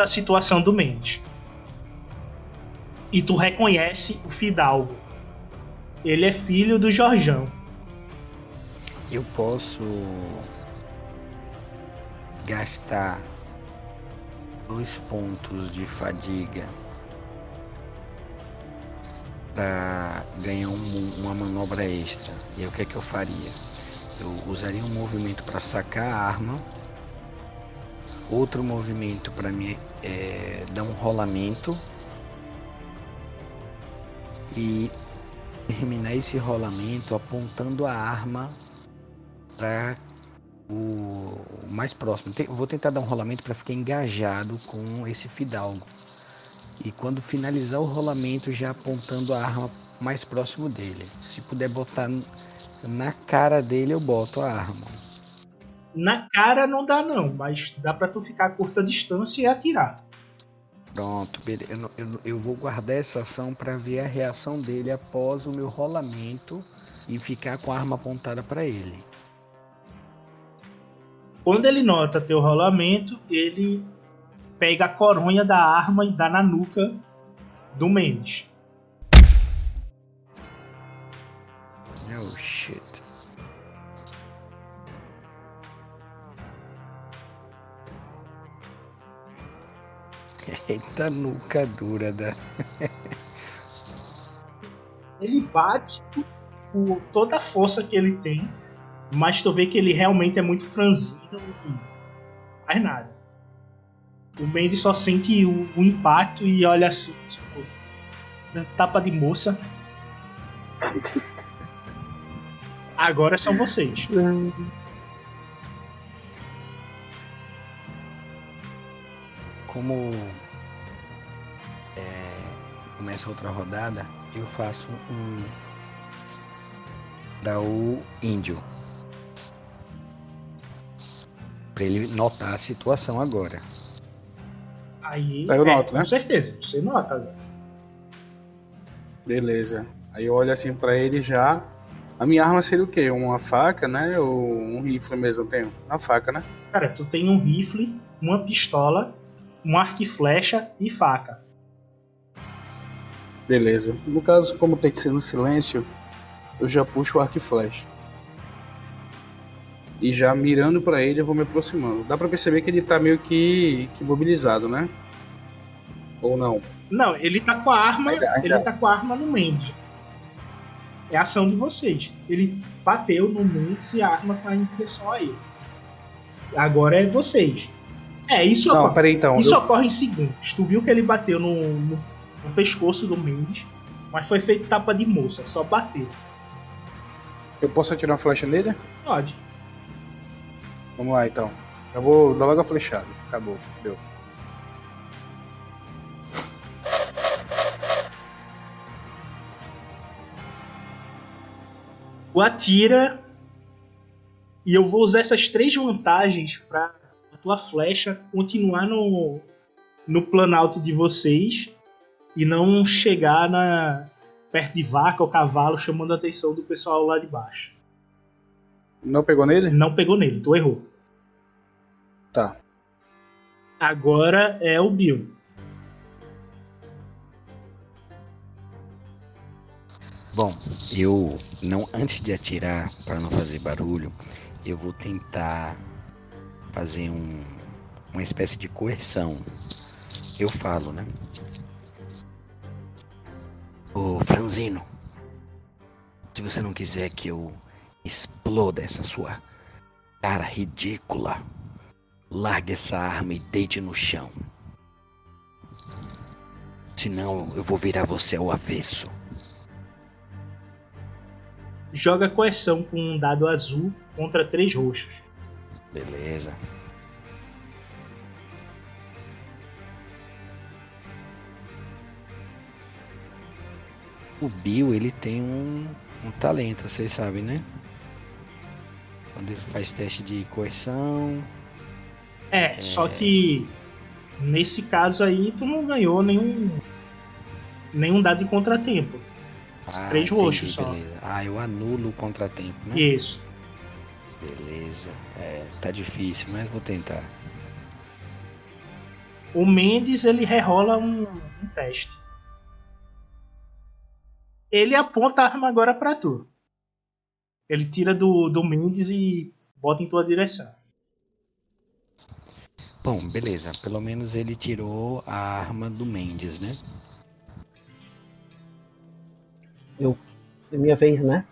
A situação do Mendes. E tu reconhece o Fidalgo. Ele é filho do Jorjão. Eu posso gastar dois pontos de fadiga para ganhar um- uma manobra extra. E aí o que é que eu faria? Eu usaria um movimento para sacar a arma, outro movimento para me eh, dar um rolamento e terminar esse rolamento apontando a arma para o mais próximo. Vou tentar dar um rolamento para ficar engajado com esse fidalgo. E quando finalizar o rolamento, já apontando a arma mais próximo dele. Se puder botar na cara dele, eu boto a arma. Na cara não dá não, mas dá pra tu ficar a curta distância e atirar. Pronto, eu, eu eu vou guardar essa ação para ver a reação dele após o meu rolamento e ficar com a arma apontada para ele. Quando ele nota teu rolamento, ele pega a coronha da arma e dá na nuca do Mendes. Oh shit. Eita nuca dura da. Ele bate com toda a força que ele tem, mas tu vê que ele realmente é muito franzino e faz nada. O Mendes só sente o, o impacto e olha assim, tipo, tapa de moça. Agora são vocês. Como começa outra rodada, eu faço um para o índio. Para ele notar a situação agora. Aí, Aí eu é, noto, né? Com certeza, você nota agora. Beleza. Aí eu olho assim pra ele já. A minha arma seria o quê? Uma faca, né? Ou um rifle mesmo eu tenho? Uma faca, né? Cara, tu tem um rifle, uma pistola, um arco e flecha e faca. Beleza. No caso, como tem que ser no silêncio, eu já puxo o arco e flecha. E já mirando pra ele, eu vou me aproximando. Dá pra perceber que ele tá meio que, que mobilizado, né? Ou não? Não, ele tá com a arma, Ainda- ainda- ele tá com a arma no Mendes. É a ação de vocês. Ele bateu no Mendes e a arma tá em direção a ele. Agora é vocês. É, isso, Não, ocorre, peraí então. isso Eu- ocorre em segundos. Tu viu que ele bateu no, no, no pescoço do Mendes, mas foi feito tapa de moça, só bateu. Eu posso atirar uma flecha nele? Pode. Vamos lá então. Eu vou dar logo a flechada. Acabou. Deu. Tu atira e eu vou usar essas três vantagens pra a tua flecha continuar no, no planalto de vocês e não chegar na, perto de vaca ou cavalo, chamando a atenção do pessoal lá de baixo. Não pegou nele? Não pegou nele, tu errou. Tá. Agora é o Bill. Bom, eu não antes de atirar para não fazer barulho, eu vou tentar fazer um, uma espécie de coerção. Eu falo, né? Ô Franzino, se você não quiser que eu exploda essa sua cara ridícula, largue essa arma e deite no chão. Senão eu vou virar você ao avesso. Joga coerção com um dado azul contra três roxos. Beleza. O Bill, ele tem um, um talento, vocês sabem, né? Quando ele faz teste de coerção. É, só que nesse caso aí tu não ganhou nenhum nenhum dado de contratempo. Ah, Três entendi, roxos só. Beleza. Ah, eu anulo o contratempo, né? Isso. Beleza. É, tá difícil, mas vou tentar. O Mendes ele rerola um, um teste. Ele aponta a arma agora pra tu. Ele tira do, do Mendes e bota em tua direção. Bom, beleza. Pelo menos ele tirou a arma do Mendes, né? É minha vez, né?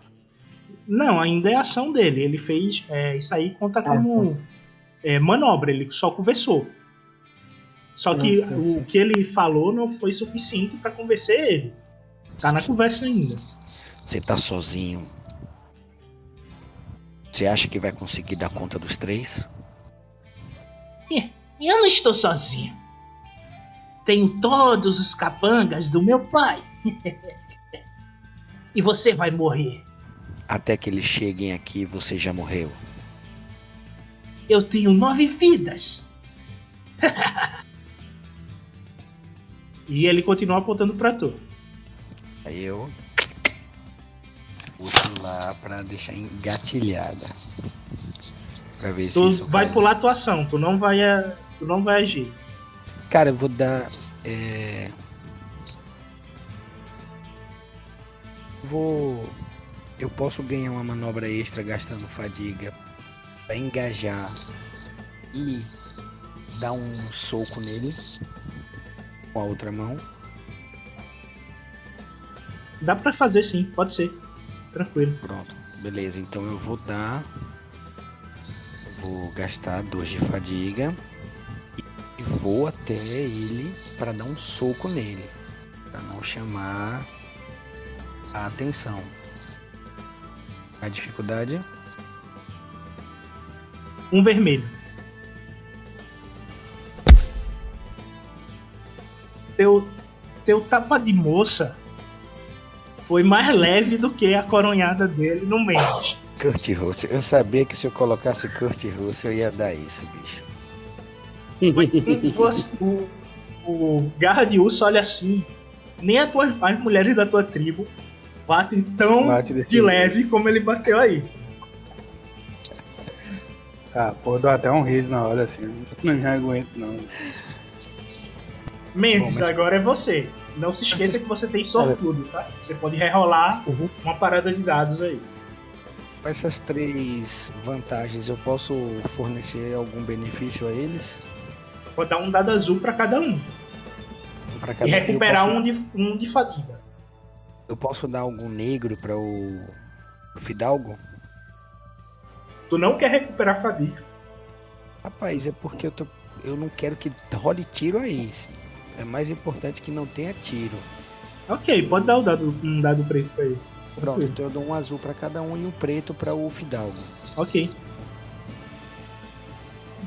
Não, ainda é ação dele. Ele fez. é, isso aí conta como é, manobra, ele só conversou. Só que Ah, sim, o sim. que ele falou não foi suficiente pra convencer ele. Tá na conversa ainda. Você tá sozinho. Você acha que vai conseguir dar conta dos três? Eu não estou sozinho. Tenho todos os capangas do meu pai. e você vai morrer. Até que eles cheguem aqui, você já morreu. Eu tenho nove vidas. E ele continua apontando pra tu. Aí eu uso lá pra deixar engatilhada. Pra ver se Tu vai faz- pular a tua ação, tu não vai, tu não vai agir. Cara, eu vou dar. É... Vou. Eu posso ganhar uma manobra extra gastando fadiga pra engajar e dar um soco nele com a outra mão. Dá pra fazer sim, pode ser. Tranquilo. Pronto, beleza. Então eu vou dar. Vou gastar dois de fadiga e vou até ele para dar um soco nele, para não chamar a atenção. A dificuldade Um vermelho. Teu, teu tapa de moça foi mais leve do que a coronhada dele no Mendes. Kurt Russell. Eu sabia que se eu colocasse Kurt Russell eu ia dar isso, bicho. Você- o, o Garra de Urso olha assim. Nem as, tuas, as mulheres da tua tribo batem tão Bate de jeito. leve como ele bateu aí. Ah, pô, dá até um riso na hora assim. Não me aguento, não. Mendes, Bom, mas- agora é você. Não se esqueça que você tem sortudo, tá? Você pode rerolar Uhum. uma parada de dados aí. Com essas três vantagens, eu posso fornecer algum benefício a eles? Pode dar um dado azul pra cada um. Pra E cada- recuperar eu posso, um, de, um de fadiga. Eu posso dar algum negro para o, o Fidalgo? Tu não quer recuperar fadiga. Rapaz, é porque eu, tô, eu não quero que role tiro aí. É mais importante que não tenha tiro. Ok, pode dar o dado, um dado preto pra ele. Pronto, então eu dou um azul para cada um e um preto para o Fidalgo. Ok.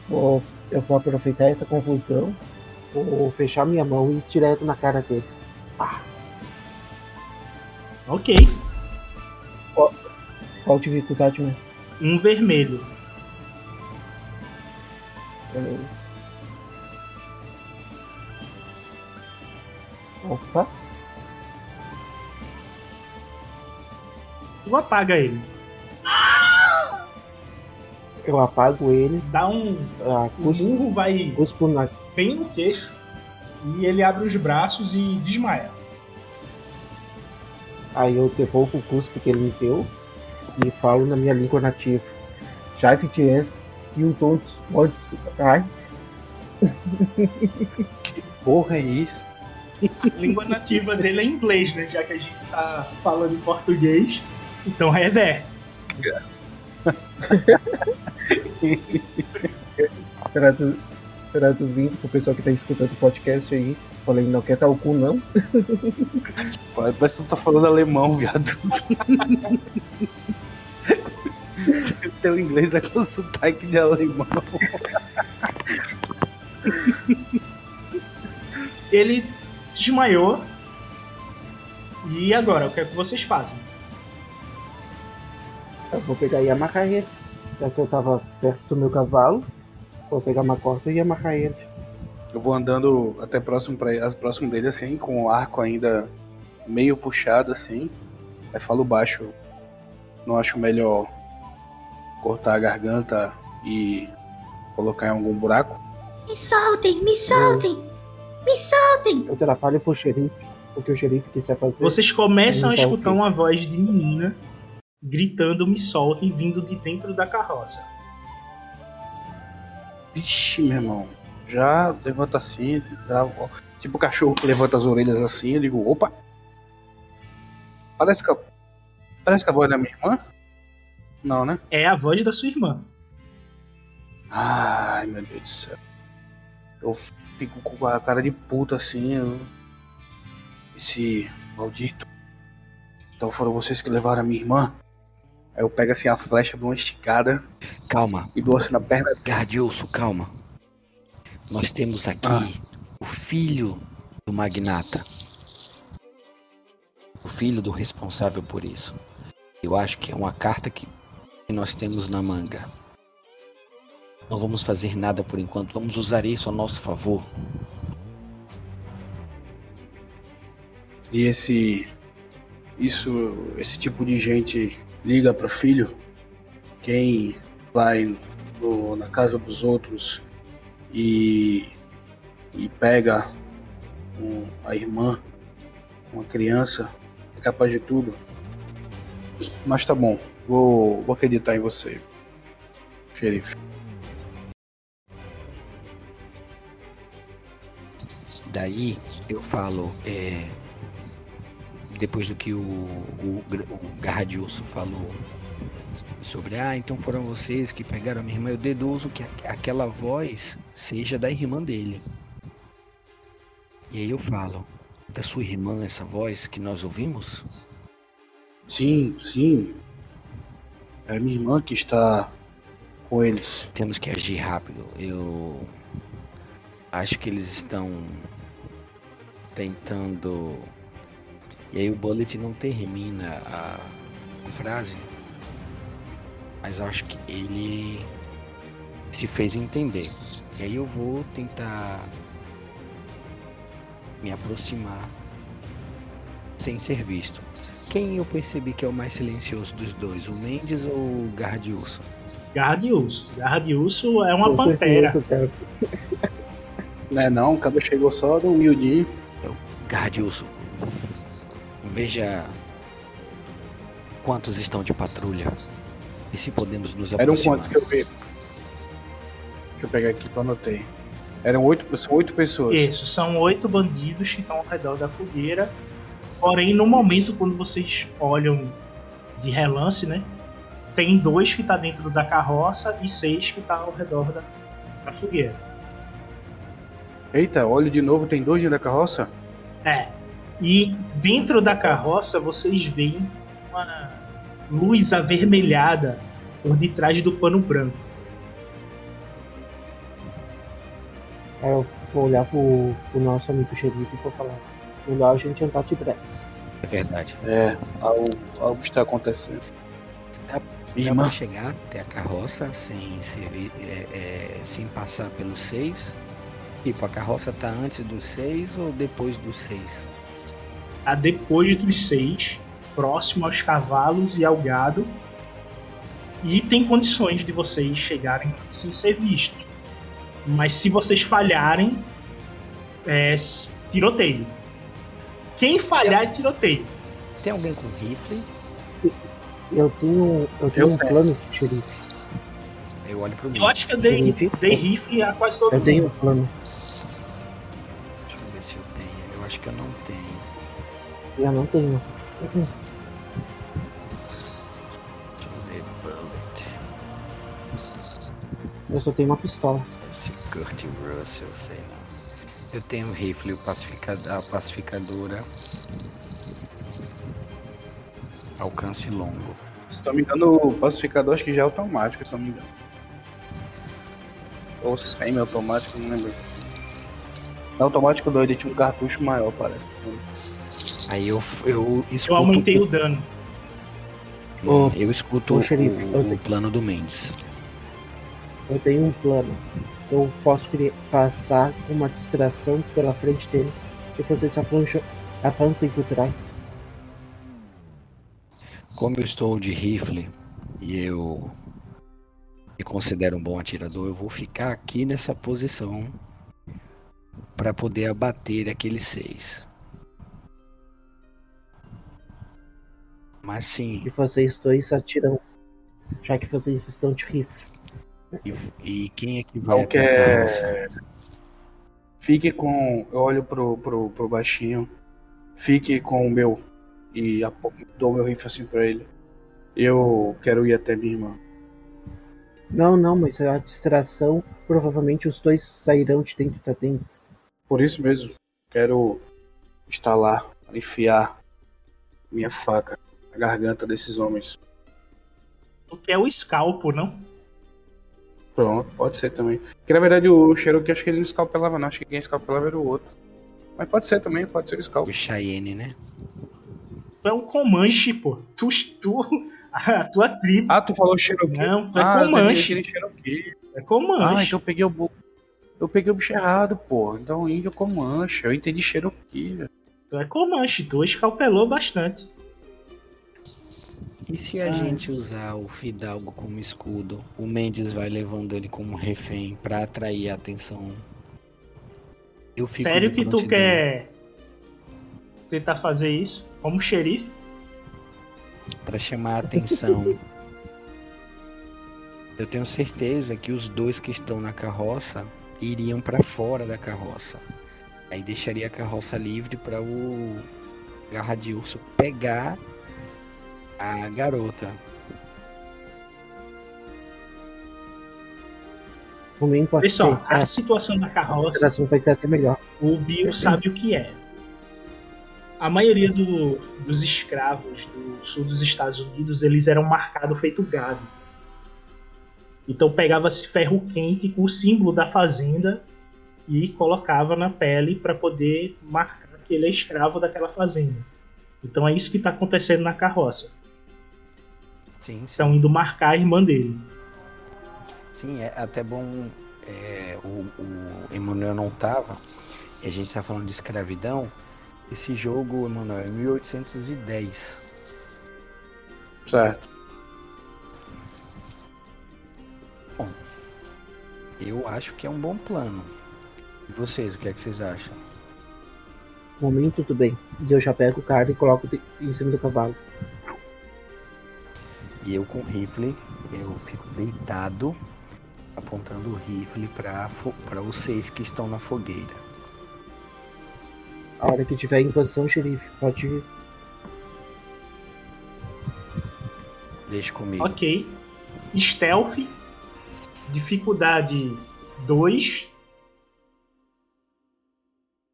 Vou, eu vou aproveitar essa confusão, vou fechar minha mão e ir direto na cara dele. Ok. Qual dificuldade, mestre? Um vermelho. Beleza. Opa. Tu apaga ele. Eu apago ele, Dá um. ah, O murro vai cuspo na. bem no queixo. E ele abre os braços e desmaia. Aí eu devolvo o cuspe que ele me deu e falo na minha língua nativa. Já FTS e um tonto. Ai, Porra, é isso? A língua nativa dele é inglês, né? Já que a gente tá falando em português. Então é Eder. tradu- traduzindo pro pessoal que tá escutando o podcast aí. Falei, não quer tal cu não. Parece que tu tá falando alemão, viado. Teu inglês é com sotaque de alemão. Ele desmaiou. E agora, o que é que vocês fazem? Eu vou pegar e amarrar ele. Já que eu tava perto do meu cavalo, vou pegar uma corda e amarrar ele. Eu vou andando até próximo, pra, as- próximo dele, assim, com o arco ainda meio puxado, assim. Aí falo baixo. Não acho melhor cortar a garganta e colocar em algum buraco? Me soltem, me soltem! Me soltem! Eu atrapalho pro xerife, o que o xerife quiser fazer. Vocês começam a Então, escutar uma voz de menina gritando me soltem vindo de dentro da carroça. Vixe, meu irmão. Já levanta assim, já- tipo o cachorro que levanta as orelhas assim, eu digo, opa! Parece que, a- parece que a voz da minha irmã? Não, né? É a voz da sua irmã. Ai, meu Deus do céu. Eu fico com a cara de puta assim. eu- Esse maldito. Então foram vocês que levaram a minha irmã? Aí eu pego assim a flecha, dou uma esticada Calma, e dou assim na perna. Gardioso, calma. Nós temos aqui Ah. o filho do magnata. O filho do responsável por isso. Eu acho que é uma carta que que nós temos na manga. Não vamos fazer nada por enquanto, vamos usar isso a nosso favor. E esse. Isso. Esse tipo de gente liga para filho. Quem vai no- na casa dos outros e. e pega um- a irmã, uma criança, é capaz de tudo. Mas tá bom, vou, vou acreditar em você, xerife. Daí eu falo, é, depois do que o, o, o Garradilso falou sobre, ah, então foram vocês que pegaram a minha irmã, eu deduzo que aqu- aquela voz seja da irmã dele. E aí eu falo, da sua irmã essa voz que nós ouvimos? Sim, sim. É minha irmã que está com eles. Temos que agir rápido. Eu acho que eles estão tentando. E aí o Bullet não termina a frase, mas eu acho que ele se fez entender. E aí eu vou tentar me aproximar sem ser visto. Quem eu percebi que é o mais silencioso dos dois, o Mendes ou o Garra de Urso? Garra de urso. Garra de urso é uma Com pantera. certeza, cara. Né, não, o cara chegou só no humildinho. Gardilso, veja quantos estão de patrulha e se podemos nos Eram aproximar. quantos que eu vi? Deixa eu pegar aqui que eu anotei. Eram oito, são oito pessoas. Isso, são oito bandidos que estão ao redor da fogueira. Porém, no momento, quando vocês olham de relance, né? Tem dois que tá dentro da carroça e seis que tá ao redor da, da fogueira. Eita, olho de novo, tem dois dentro da carroça? É. E dentro da carroça vocês veem uma luz avermelhada por detrás do pano branco. Aí eu vou olhar pro, pro nosso amigo xerife e vou falar. Melhor a gente andar de pressa. É verdade. É, algo, algo está acontecendo. Dá- Dá pra chegar até a carroça sem, servir, é, é, sem passar pelos seis? Tipo, a carroça tá antes dos seis ou depois dos seis? Tá depois dos seis. próximo aos cavalos e ao gado e tem condições de vocês chegarem sem ser vistos. Mas se vocês falharem, é tiroteio. Quem falhar é tiroteio. Tem alguém com rifle? Eu tenho, eu tenho Eu um plano de xerife. Eu olho pro Eu acho que eu dei, Rifle? dei rifle a quase todo Eu mundo. tenho um plano. Eu não tenho. Deixa eu ver. Bullet. Eu só tenho uma pistola. Esse Kurt Russell, sei não. Eu tenho o rifle, o pacificador, a pacificadora. Alcance longo. Se não me engano, o pacificador acho que já é automático, se não me engano. Ou semi-automático, não lembro. É automático doido, ele tinha um cartucho maior, parece. Aí eu, eu escuto. Eu aumentei o dano. Hum, Ô, eu escuto ô, o, xerife, eu o tenho- plano do Mendes. Eu tenho um plano. Eu posso passar uma distração pela frente deles e vocês avancem, avancem por trás. Como eu estou de rifle e eu me considero um bom atirador, eu vou ficar aqui nessa posição para poder abater aqueles seis. Mas sim, E vocês dois atiram, já que vocês estão de rifle. e, e quem é que vai Qual que até a é... Fique com. Eu olho pro, pro, pro baixinho. Fique com o meu. E dou meu rifle assim pra ele. Eu quero ir até minha irmã. Não, não, mas a distração, provavelmente os dois sairão de dentro da tenda. Por isso mesmo, quero estar lá, enfiar minha faca na garganta desses homens. Tu quer o escalpo, não? Pronto, pode ser também. Porque na verdade o Cherokee acho que ele não escalpelava, não. Acho que quem escalpelava era o outro. Mas pode ser também, pode ser o Scalp. O Cheyenne, né? Tu é um Comanche, pô. Tu, tu, a tua tribo. Ah, tu falou Cherokee. Não, tu é ah, Comanche. Cherokee. É Comanche. Ah, então eu peguei o bu- Eu peguei o bicho errado, pô. Então índio Comanche. Eu entendi Cherokee. velho. Tu é Comanche. Tu escalpelou bastante. E se a gente usar o Fidalgo como escudo, o Mendes vai levando ele como refém pra atrair a atenção. Eu fico Sério que tu quer tentar fazer isso? Como xerife? Pra chamar a atenção. Eu tenho certeza que os dois que estão na carroça iriam pra fora da carroça. Aí deixaria a carroça livre para o Garra de Urso pegar a garota. Pode Pessoal, ser. a situação da carroça vai ser até melhor. O Bill sabe o que é. A maioria do- dos escravos do sul dos Estados Unidos, eles eram marcados feito gado. Então pegava-se ferro quente com o símbolo da fazenda e colocava na pele para poder marcar que ele é escravo daquela fazenda. Então é isso que está acontecendo na carroça. Sim, sim. Estão indo marcar a irmã dele. Sim, é até bom. é, o, o Emanuel não tava. E a gente tá falando de escravidão. Esse jogo, Emanuel, é 1810. Certo. Eu acho que é um bom plano. E vocês, o que é que vocês acham? No momento, tudo bem. E eu já pego o cara e coloco em cima do cavalo. E eu com o rifle, eu fico deitado, apontando o rifle para os seis que estão na fogueira. A hora que tiver em posição, xerife, pode ir. Deixa comigo. Ok. Stealth. Dificuldade 2.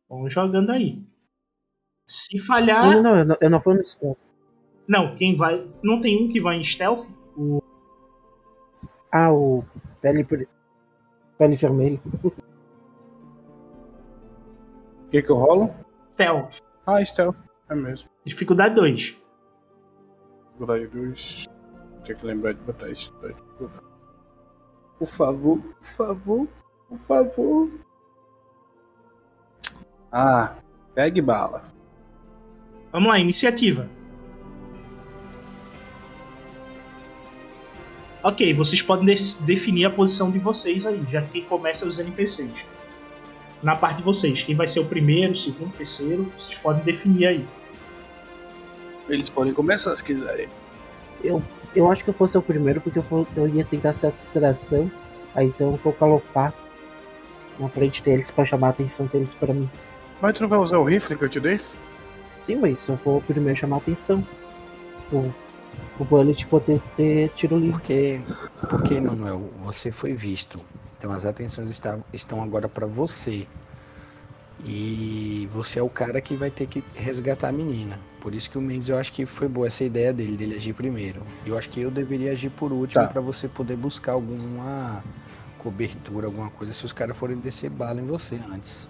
Vamos jogando aí. Se falhar. Não, não, não, eu não, eu não fui no stealth. Não, quem vai. Não tem um que vai em stealth? O Ah, o pele, pele vermelho. O que que eu rolo? stealth. Ah, stealth. É mesmo. Dificuldade 2. Dificuldade 2. Tinha que lembrar de botar isso. Por favor, por favor, por favor. Ah, pegue bala. Vamos lá, iniciativa. Ok, vocês podem definir a posição de vocês aí, já que quem começa os NPCs. Na parte de vocês, quem vai ser o primeiro, o segundo, o terceiro, vocês podem definir aí. Eles podem começar se quiserem. Eu acho que eu fosse o primeiro porque eu, for, eu ia tentar ser a distração. Aí então eu vou galopar na frente deles pra chamar a atenção deles pra mim. Mas tu não vai usar o rifle que eu te dei? Sim, mas se eu for o primeiro chamar a atenção. O, o Bullet poder ter tiro livre. Porque, porque, Manuel, você foi visto. Então as atenções está- estão agora para você. E você é o cara que vai ter que resgatar a menina. Por isso que o Mendes, eu acho que foi boa essa ideia dele, dele agir primeiro. Eu acho que eu deveria agir por último Tá. para você poder buscar alguma cobertura, alguma coisa, se os caras forem descer bala em você antes.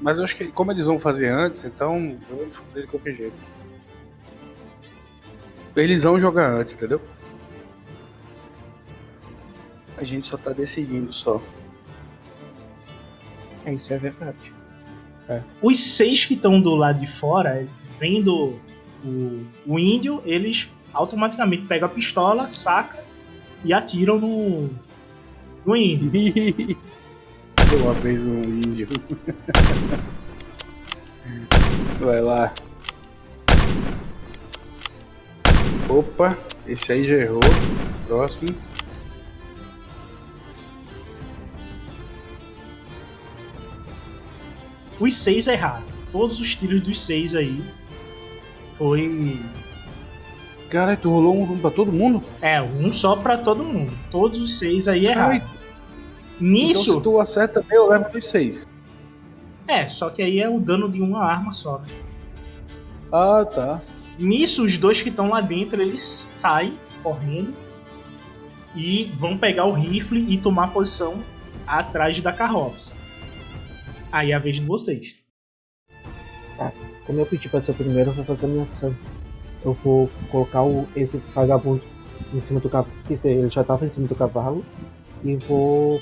Mas eu acho que como eles vão fazer antes, então eu vou foder de qualquer jeito. Eles vão jogar antes, entendeu? A gente só tá decidindo só. É, isso é verdade. Os seis que estão do lado de fora, vendo o, o índio, eles automaticamente pegam a pistola, saca e atiram no, no índio. Uma vez um índio. Vai lá. Opa, esse aí já errou. Próximo. Os seis erraram. Todos os tiros dos seis aí foi. Cara, tu rolou um pra todo mundo? É, um só pra todo mundo. Todos os seis aí erraram. Nisso. Então se tu acerta bem, eu levo dos seis. É, só que aí é o dano de uma arma só, né? Ah, tá. Nisso, os dois que estão lá dentro, eles saem correndo e vão pegar o rifle e tomar posição atrás da carroça. Aí é a vez de vocês. Como eu pedi pra ser o primeiro, eu vou fazer a minha ação. Eu vou colocar o, esse vagabundo em cima do cavalo. Quer dizer, ele já tava em cima do cavalo. E vou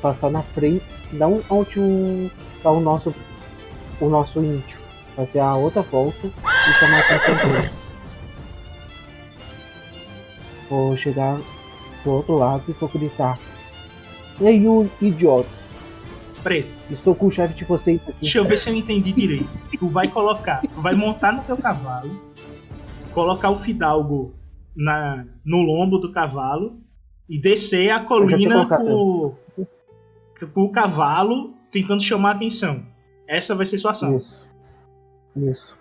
passar na frente. Não onde o, tá o nosso. O nosso índio. Fazer a outra volta e chamar a atenção deles. Vou chegar do outro lado e vou gritar. Ei, you idiotas! Preto, Estou com o chefe de vocês aqui. deixa eu ver se eu entendi direito. Tu vai colocar, tu vai montar no teu cavalo, colocar o fidalgo na, no lombo do cavalo e descer a colina com, com o cavalo tentando chamar a atenção. Essa vai ser sua ação. Isso. Isso.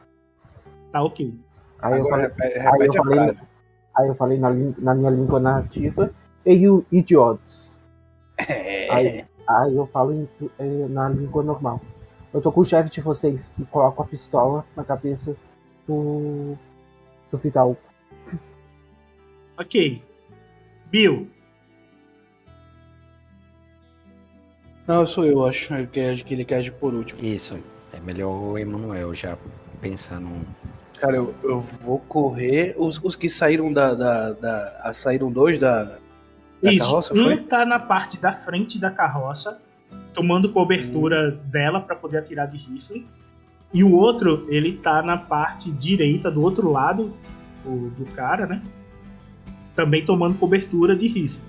Tá ok. Aí eu Agora falei. repete, Aí eu falei, frase. aí eu falei na, na minha língua nativa, e you idiots. É. Aí, aí eu falo em eh, na língua normal. Eu tô com o chefe de vocês e coloco a pistola na cabeça do. do Fidalgo. Ok. Bill, Não, sou eu, acho. Ele quer, que ele quer agir por último. Isso, é melhor o Emanuel já pensar num. Cara, eu, eu vou correr. Os, os que saíram da. da, da ah, saíram dois da. Da Isso, carroça, um foi? tá na parte da frente da carroça, tomando cobertura dela para poder atirar de rifle. E o outro, ele tá na parte direita, do outro lado o- do cara, né? Também tomando cobertura de rifle.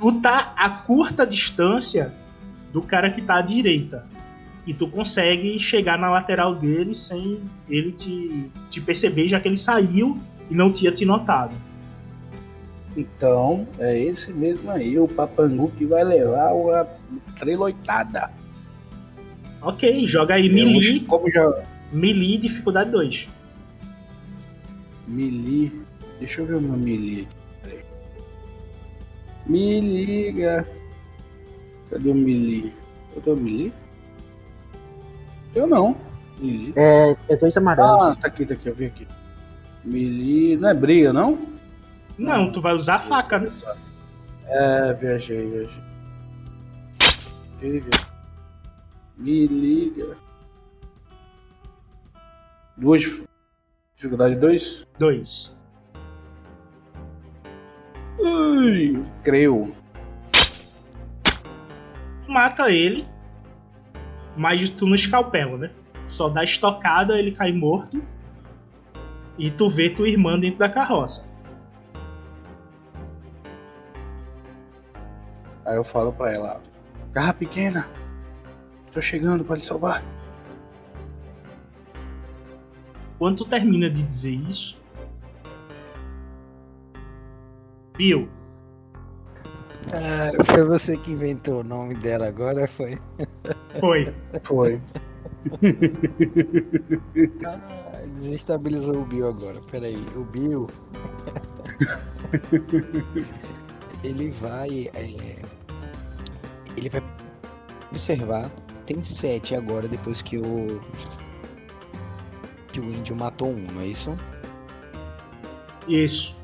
Tu tá a curta distância do cara que tá à direita. E tu consegue chegar na lateral dele sem ele te, te perceber, já que ele saiu e não tinha te notado. Então, é esse mesmo aí, o Papangu que vai levar uma treloitada. Ok, joga aí melee, Como já. melee dificuldade 2. Melee. Deixa eu ver o meu melee. Me liga. Cadê o melee? Eu tenho melee? Eu não. Melee. É, é dois amarelos. Ah, tá aqui, tá aqui, eu vi aqui. Melee. Não é briga, não? Não, tu vai usar a faca, né? É, viajei, viajei. Liga. Me liga. Duas. Dificuldade 2? 2. Ui, creu. Mata ele, mas tu não escalpela, né? Só dá estocada, ele cai morto. E tu vê tua irmã dentro da carroça. Aí eu falo pra ela: Garra pequena, tô chegando pra lhe salvar. Quando tu termina de dizer isso, Bill, Ah, foi você que inventou o nome dela agora, foi? foi. Foi. Ah, desestabilizou o Bill agora. Peraí, o Bill. ele vai. é, ele vai observar. Tem sete agora depois que o. Que o índio matou um, não é isso? Isso.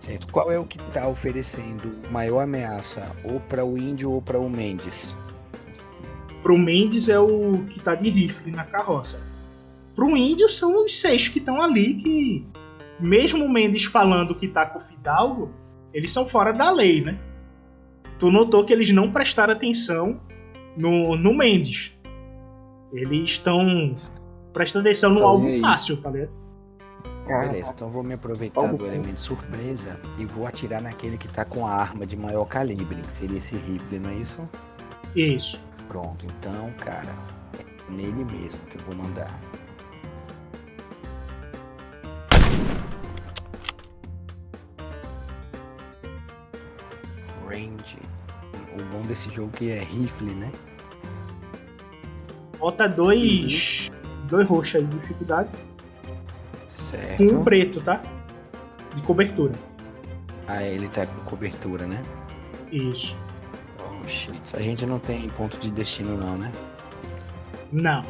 Certo. Qual é o que tá oferecendo maior ameaça? Ou para o índio ou para o Mendes? Pro Mendes é o que tá de rifle na carroça. Pro índio são os seis que estão ali que, mesmo o Mendes falando que tá com o Fidalgo, eles são fora da lei, né? Tu notou que eles não prestaram atenção no, no Mendes. Eles estão prestando atenção no Então, alvo fácil, tá ligado? Beleza, então eu vou me aproveitar do elemento surpresa e vou atirar naquele que tá com a arma de maior calibre, que seria esse rifle, não é isso? Isso. Pronto, então, cara, é nele mesmo que eu vou mandar. Range. O bom desse jogo que é rifle, né? Bota dois. Dois roxos aí de dificuldade. Certo. E um preto, tá? De cobertura. Ah, ele tá com cobertura, né? Isso. Oh, shit. A gente não tem ponto de destino não, né? Não.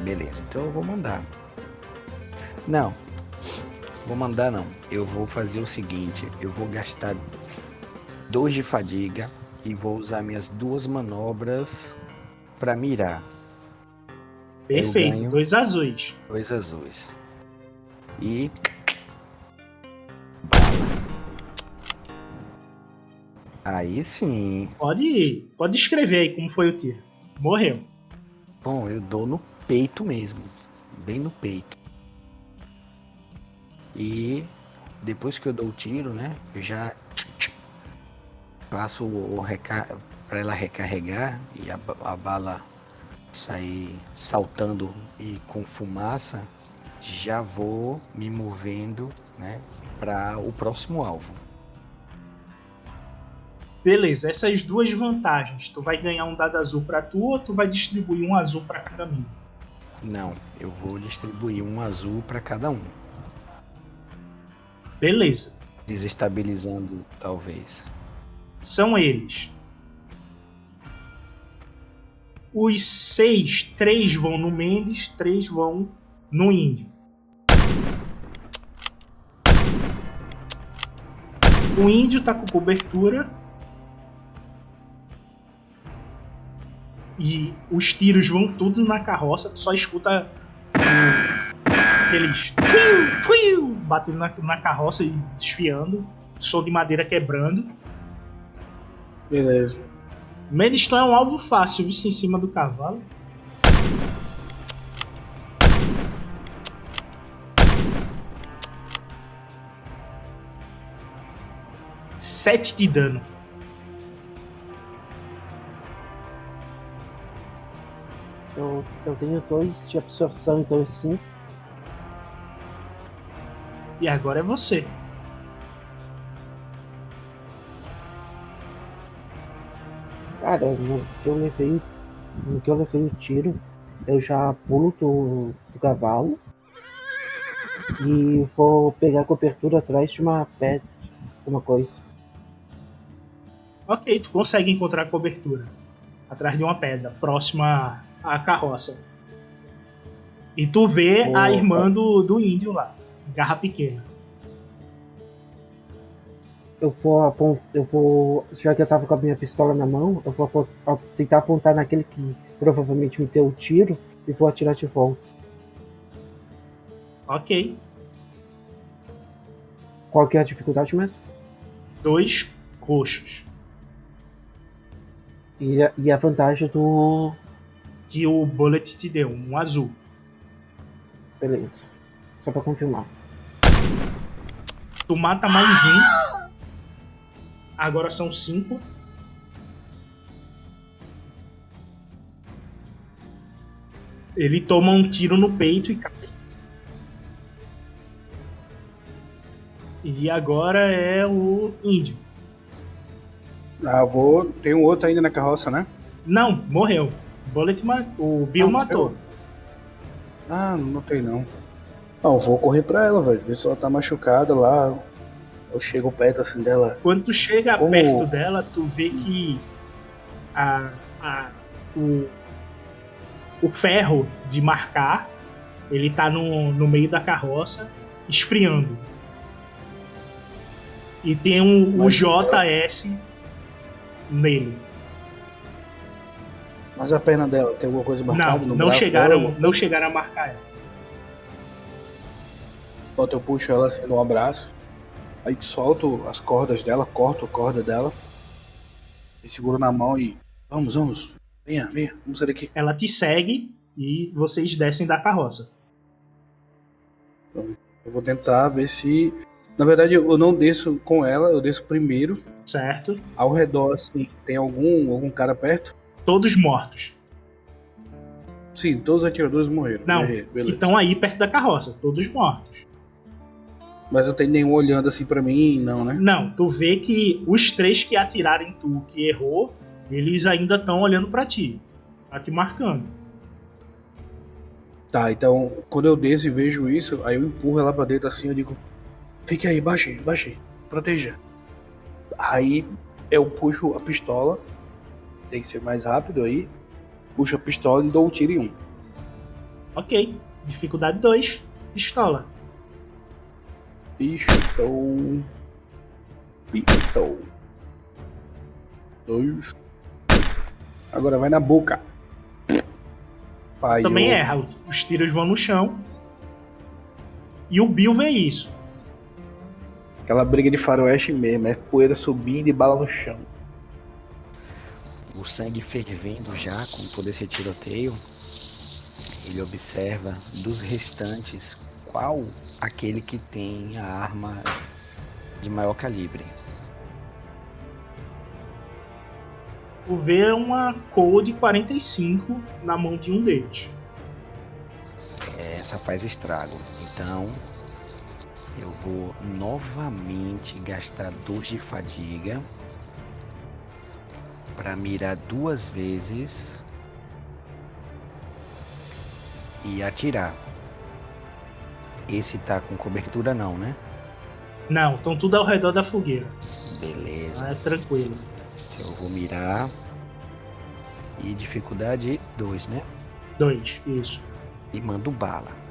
Beleza, então eu vou mandar. Não. Vou mandar não. Eu vou fazer o seguinte, eu vou gastar dois de fadiga e vou usar minhas duas manobras pra mirar. Perfeito. ganho. Dois azuis. Dois azuis. E. Aí sim. Pode, pode escrever aí como foi o tiro. Morreu. Bom, eu dou no peito mesmo. Bem no peito. E depois que eu dou o tiro, né? Eu já passo o reca... para ela recarregar e a, a bala sair saltando e com fumaça. Já vou me movendo, né? Para o próximo alvo. Beleza, essas duas vantagens. Tu vai ganhar um dado azul pra tu ou tu vai distribuir um azul pra cada um? Não, eu vou distribuir um azul para cada um, Beleza. desestabilizando talvez. São eles. Os seis, três vão no Mendes, três vão no Índio. O índio tá com cobertura. E os tiros vão tudo na carroça, tu só escuta aqueles batendo na, na carroça e desfiando, som de madeira quebrando. Beleza. Mediston é um alvo fácil, visto em cima do cavalo. Sete de dano. Eu, eu tenho dois de absorção, então é cinco. E agora é você. Cara, no que eu levei, no que eu levei o tiro, eu já pulo do, do cavalo e vou pegar a cobertura atrás de uma pedra, uma coisa. Ok, tu consegue encontrar cobertura. Atrás de uma pedra, próxima à carroça. E tu vê a Opa. irmã do, do índio lá. Garra pequena. Eu vou apontar, eu vou, já que eu tava com a minha pistola na mão, eu vou apont- a- tentar apontar naquele que provavelmente me deu o tiro e vou atirar de volta. Ok. Qual que é a dificuldade, mestre? Dois roxos. E a, e a vantagem do. Que o bullet te deu, um azul. Beleza. Só pra confirmar. Tu mata mais um. Agora são cinco. Ele toma um tiro no peito e cai. E agora é o índio. Ah, vou. Tem um outro ainda na carroça, né? Não, morreu. Bullet ma... O Bill Ah, matou. morreu. Ah, não notei não. Não, vou correr pra ela, velho. Ver se ela tá machucada lá. Eu chego perto assim dela. Quando tu chega Como- perto dela, tu vê que a, a- o, o ferro de marcar ele tá no, no meio da carroça esfriando. E tem um, o JS nele. Mas a perna dela tem alguma coisa marcada Não, no não braço chegaram, dela? não chegaram a marcar ela. Enquanto eu puxo ela assim no abraço. Aí solto as cordas dela, corto a corda dela. E seguro na mão e. Vamos, vamos. Venha, venha, vamos sair daqui. Ela te segue e vocês descem da carroça. Eu vou tentar ver se. Na verdade, eu não desço com ela, eu desço primeiro. Certo? Ao redor, assim, tem algum, algum cara perto? Todos mortos. Sim, todos os atiradores morreram. Não, Beleza, que estão aí perto da carroça. Todos mortos. Mas não tem nenhum olhando assim pra mim, não, né? Não, tu vê que os três que atiraram em tu, que errou, eles ainda estão olhando pra ti. Tá te marcando. Tá, então, quando eu desço e vejo isso, aí eu empurro ela pra dentro assim, eu digo: Fique aí, baixe, baixe, proteja. Aí eu puxo a pistola, tem que ser mais rápido aí. Puxo a pistola e dou um tiro em um. Ok. Dificuldade 2. Pistola. Pistol. Pistol. Dois. Agora vai na boca. Falhou. Também erra. Os tiros vão no chão. E o Bill vê isso. Aquela briga de faroeste mesmo, é poeira subindo e bala no chão. O sangue fervendo já com todo esse tiroteio, ele observa dos restantes qual aquele que tem a arma de maior calibre. Tu vê uma Code 45 na mão de um deles. Essa faz estrago. Então, eu vou novamente gastar dois de fadiga para mirar duas vezes e atirar. Esse tá com cobertura não, né? Não, estão tudo ao redor da fogueira. Beleza. É tranquilo. Eu vou mirar. E dificuldade 2, né? Dois, isso. E mando bala.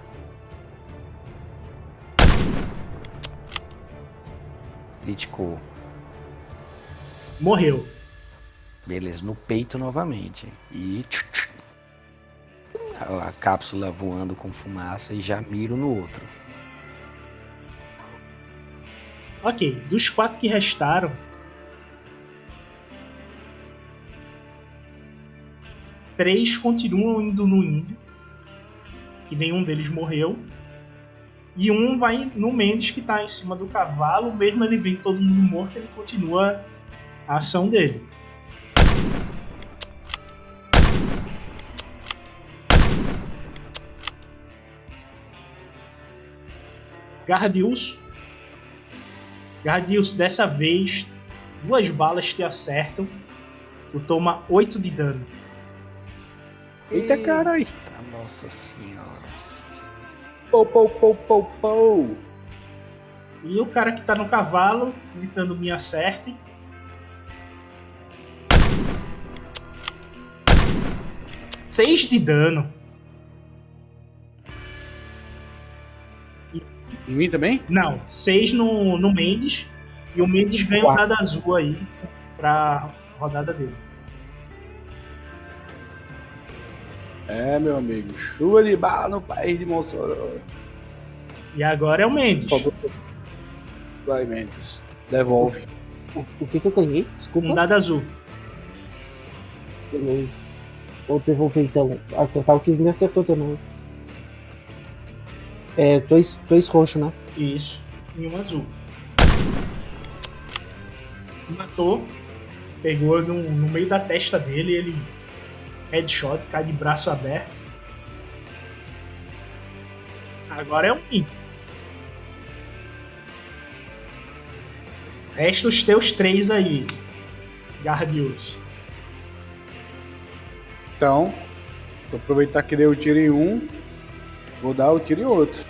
Criticou. Morreu. Beleza, no peito novamente. E. A, a cápsula voando com fumaça e já miro no outro. Ok, dos quatro que restaram. Três continuam indo no índio. Que nenhum deles morreu. E um vai no Mendes que tá em cima do cavalo. Mesmo ele vendo todo mundo morto, ele continua a ação dele. Gardius. Gardius, dessa vez, duas balas te acertam. Tu toma 8 de dano. Eita caralho! Eita, nossa senhora. Pou, pou, pou, pou, pou. E o cara que tá no cavalo, gritando me acerte. Seis de dano. Em mim também? Não, seis no, no Mendes. E o Mendes ganha um dado azul aí pra rodada dele. É, meu amigo. Chuva de bala no país de Mossoró. E agora é o Mendes. Vai, Mendes. Devolve. O, o que que eu ganhei? Desculpa. Um dado azul. Beleza. Vou devolver então. Acertar o que me acertou também. É, dois, dois roxos, né? Isso. E um azul. Matou. Pegou no, no meio da testa dele, ele. Headshot, cai de braço aberto. Agora é um índio. Resta os teus três aí, Gardius. Então, vou aproveitar que dei o tiro em um, vou dar o tiro em outro.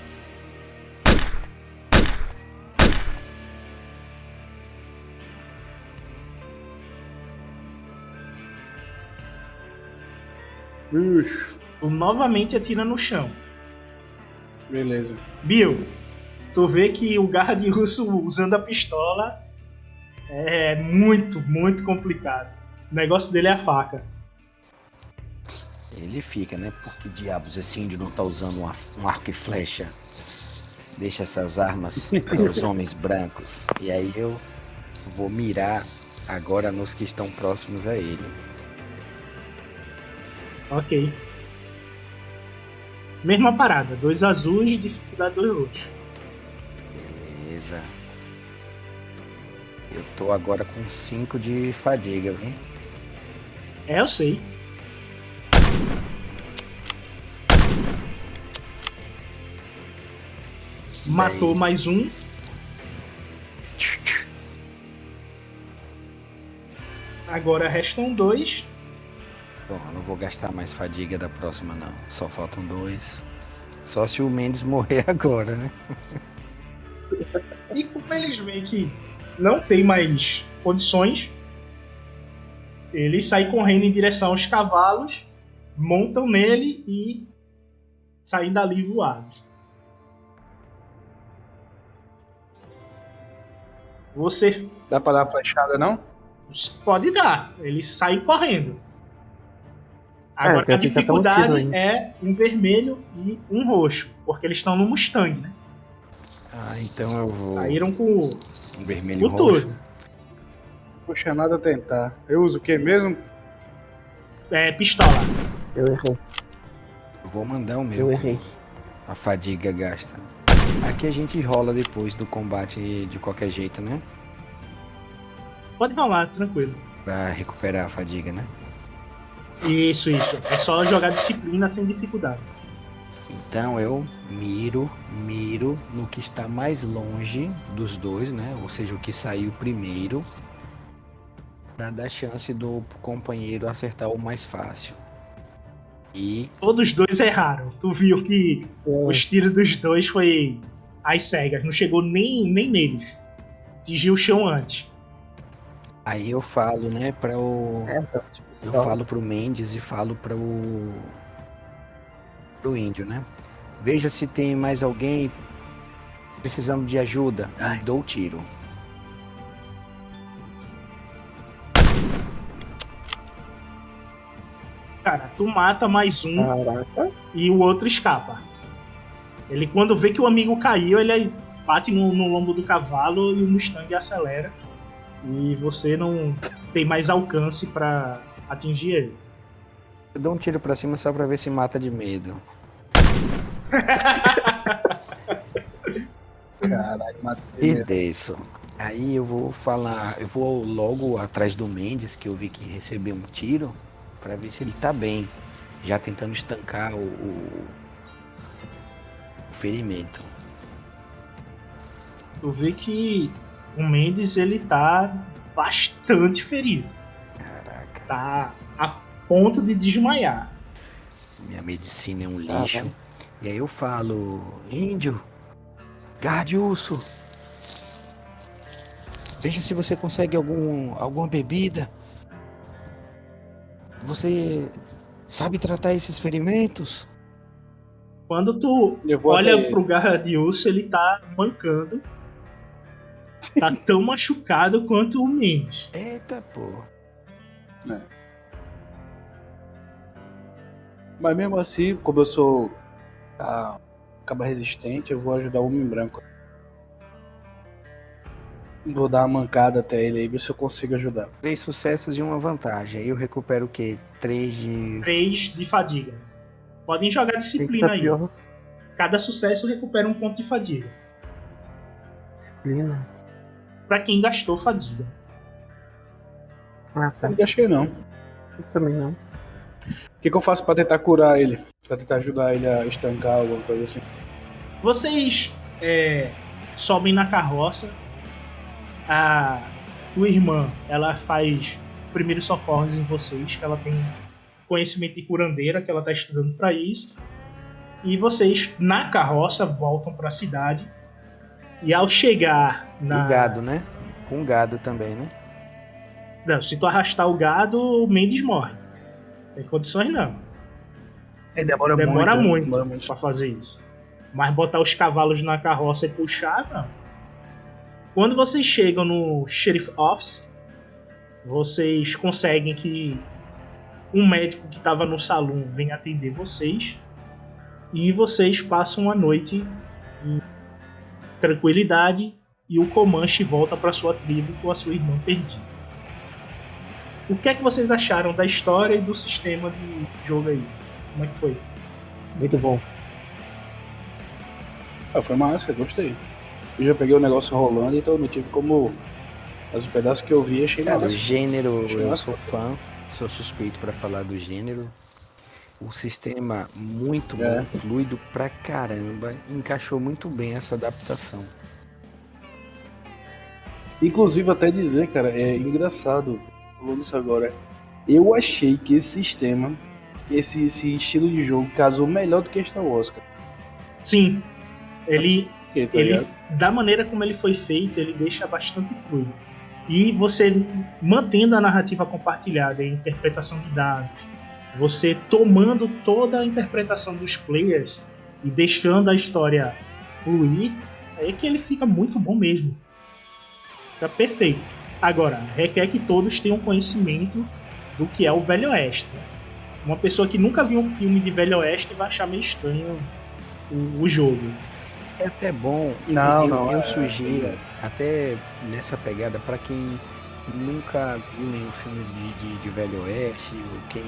Bicho, Tu novamente atira no chão. beleza. Bill, tu vê que o Gardius usando a pistola é muito, muito complicado. O negócio dele é a faca. Ele fica, né? Por que diabos esse índio não tá usando uma- um arco e flecha? Deixa essas armas para os homens brancos. E aí eu vou mirar agora nos que estão próximos a ele. Ok. Mesma parada, dois azuis, dificuldade dois roxos. Beleza. Eu tô agora com 5 de fadiga, viu? É, eu sei. Matou mais um. Agora restam dois. Não vou gastar mais fadiga da próxima, não. Só faltam dois. Só se o Mendes morrer agora, né? E como eles veem que não tem mais condições, eles saem correndo em direção aos cavalos, montam nele e saem dali voados. Você Dá pra dar flechada, não? pode dar, eles saem correndo. Agora É, a dificuldade ainda. é um vermelho e um roxo, porque eles estão no Mustang, né? Ah, então eu vou. Saíram com Um vermelho e o roxo. turno. Puxa nada a tentar. Eu uso o que mesmo? É, pistola. Eu errei. Eu vou mandar o meu. Eu errei. A fadiga gasta. Aqui a gente rola depois do combate de qualquer jeito, né? Pode rolar, tranquilo. Pra recuperar a fadiga, né? Isso, isso. É só jogar disciplina sem dificuldade. Então eu miro, miro no que está mais longe dos dois, né? Ou seja, o que saiu primeiro. Pra dar chance do companheiro acertar o mais fácil. E Todos os dois erraram. Tu viu que Eu, os tiros dos dois foi às cegas. Não chegou nem, nem neles. Atingiu o chão antes. Aí eu falo, né, para o é, tipo, Eu só- falo pro Mendes e falo pro. pro índio, né? Veja se tem mais alguém precisando de ajuda. E dou o tiro. Cara, tu mata mais um Caraca. e o outro escapa. Ele, quando vê que o amigo caiu, ele bate no, no lombo do cavalo e o Mustang acelera. E você não tem mais alcance pra atingir ele. Eu dou um tiro pra cima só pra ver se mata de medo. Caralho, matei. E desço. Aí eu vou falar, eu vou logo atrás do Mendes, que eu vi que recebeu um tiro, pra ver se ele tá bem. Já tentando estancar o, o- o ferimento. Tu vê que o Mendes ele tá bastante ferido. Caraca, Tá a ponto de desmaiar. minha medicina é um Tá lixo. E aí eu falo, índio, guarde urso. Veja se você consegue algum, alguma bebida. Você sabe tratar esses ferimentos? Quando tu olha até ele. pro Gardius, ele tá mancando. Tá tão machucado quanto o Mendes. Eita, pô. Mas mesmo assim, como eu sou ah, acaba resistente, eu vou ajudar o homem branco. Vou dar uma mancada até ele aí, ver se eu consigo ajudar. Três sucessos e uma vantagem. Aí eu recupero o quê? Três de. 3 de fadiga. Podem jogar disciplina tá aí. pior. Cada sucesso recupera um ponto de fadiga. Disciplina. Pra quem gastou fadiga. Ah, tá. Eu não achei não. Eu também não. O que, que eu faço pra tentar curar ele? Pra tentar ajudar ele a estancar alguma coisa assim? Vocês é, sobem na carroça. A tua irmã, ela faz primeiros socorros em vocês, que ela tem conhecimento de curandeira, que ela tá estudando para isso. E vocês, na carroça, voltam para a cidade. E ao chegar na. O gado, né? Com gado também, né? Não, se tu arrastar o gado, o Mendes morre. Tem condições não. É, demora, Demora muito. muito, Demora muito. pra fazer isso. Mas botar os cavalos na carroça e puxar, não. Quando vocês chegam no Sheriff Office, vocês conseguem que um médico que estava no salão venha atender vocês. E vocês passam a noite em tranquilidade e o Comanche volta para sua tribo com a sua irmã perdida. O que é que vocês acharam da história e do sistema de jogo aí? Como é que foi? Muito bom. Ah, foi massa, gostei. Eu já peguei o negócio rolando, então não tive como. Mas os pedaços que eu vi achei o massa. gênero, Achei eu massa. sou fã, sou suspeito pra falar do gênero. O sistema muito É. bom, fluido pra caramba, encaixou muito bem essa adaptação. Inclusive, até dizer, cara, é engraçado, falando isso agora. Eu achei que esse sistema, esse, esse estilo de jogo, casou melhor do que Star Wars, cara. Sim, ele tá ele, da maneira como ele foi feito, ele deixa bastante fluido. E você mantendo a narrativa compartilhada, a interpretação de dados, você tomando toda a interpretação dos players e deixando a história fluir, é que ele fica muito bom mesmo. Fica perfeito. Agora, requer que todos tenham conhecimento do que é o Velho Oeste. Uma pessoa que nunca viu um filme de Velho Oeste vai achar meio estranho o, o jogo. É até bom, Não, eu, não, eu é- sugiro, até nessa pegada, pra quem nunca viu nenhum filme de, de, de Velho Oeste, ou quem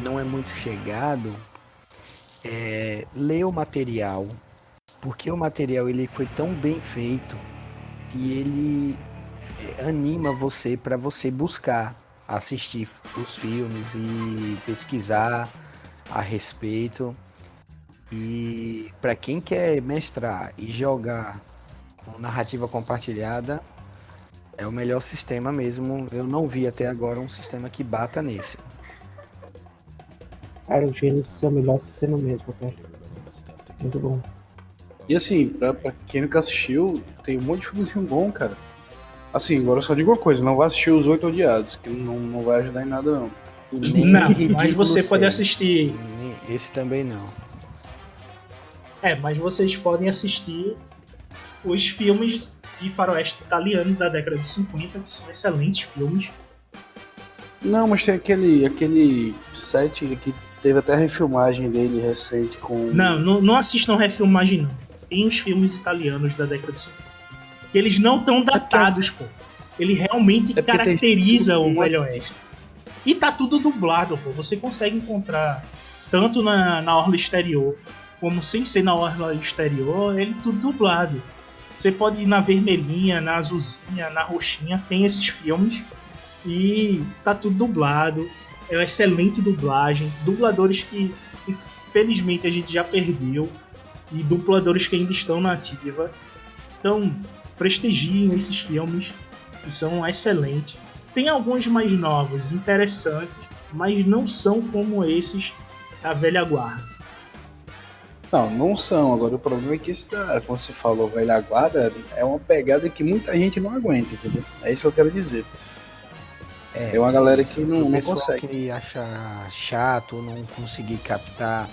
não é muito chegado, é, lê o material, porque o material ele foi tão bem feito que ele é, anima você para você buscar assistir os filmes e pesquisar a respeito. E para quem quer mestrar e jogar com narrativa compartilhada, é o melhor sistema mesmo. Eu não vi até agora um sistema que bata nesse. Cara, o Genesis é o melhor sistema mesmo, cara. Muito bom. E assim, pra, pra quem nunca assistiu, tem um monte de filmezinho bom, cara. Assim, agora eu só digo uma coisa, não vai assistir Os Oito Odiados, que não, não vai ajudar em nada não. Nem Não, mas você pode Seis. assistir. Esse também não. É, mas vocês podem assistir os filmes de faroeste italiano da década de 50, que são excelentes filmes. Não, mas tem aquele, aquele set que teve até a refilmagem dele recente com. Não, não, não assistam refilmagem, não. Tem os filmes italianos da década de 50. Que eles não estão datados, pô. Ele realmente É porque tem- caracteriza o Velho. Oeste. E tá tudo dublado, pô. Você consegue encontrar tanto na, na orla exterior, como sem ser na orla exterior, ele tudo dublado. Você pode ir na vermelhinha, na azulzinha, na roxinha, tem esses filmes e tá tudo dublado. É uma excelente dublagem. Dubladores que infelizmente a gente já perdeu e dubladores que ainda estão na ativa. Então, prestigiem esses filmes que são excelentes. Tem alguns mais novos, interessantes, mas não são como esses da velha guarda. Não, não são. Agora o problema é que da, como você falou, velha guarda, é uma pegada que muita gente não aguenta, entendeu? É isso que eu quero dizer. É uma galera que não, não consegue. que acha chato não conseguir captar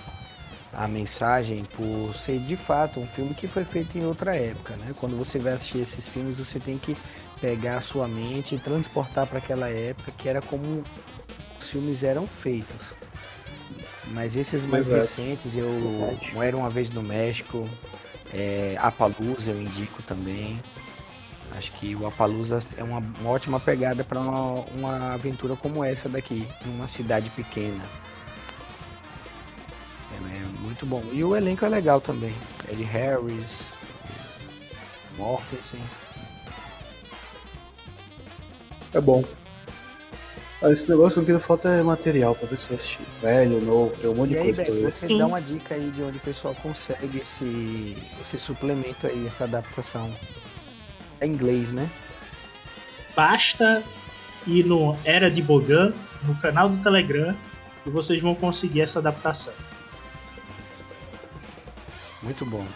a mensagem por ser de fato um filme que foi feito em outra época, né? Quando você vai assistir esses filmes, você tem que pegar a sua mente e transportar para aquela época que era como os filmes eram feitos. Mas esses mais Exato. recentes, eu um Era uma vez no México, é, Apalooza eu indico também. Acho que o Apalooza é uma, uma ótima pegada para uma, uma aventura como essa daqui, em uma cidade pequena. É, é muito bom. E o elenco é legal também. Eddie Harris, Mortensen. É bom. Ah, Esse negócio não que falta é material pra pessoa assistir. Velho, novo, tem um monte E de aí, coisa Beto, você Sim. dá uma dica aí de onde o pessoal consegue esse, esse suplemento aí, essa adaptação. É inglês, né? Basta ir no Era de Bogan, no canal do Telegram, e vocês vão conseguir essa adaptação. Muito bom.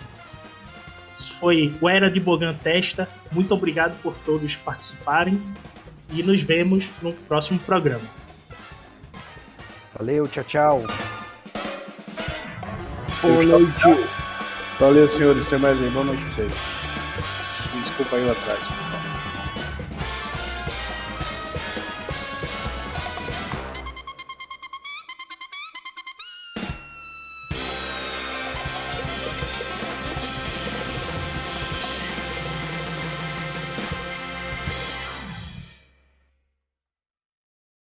Isso foi o Era de Bogan Testa. Muito obrigado por todos participarem e nos vemos no próximo programa. Valeu, tchau, tchau. Boa noite. Valeu, senhores. Até mais aí. Boa noite pra vocês. Lá atrás.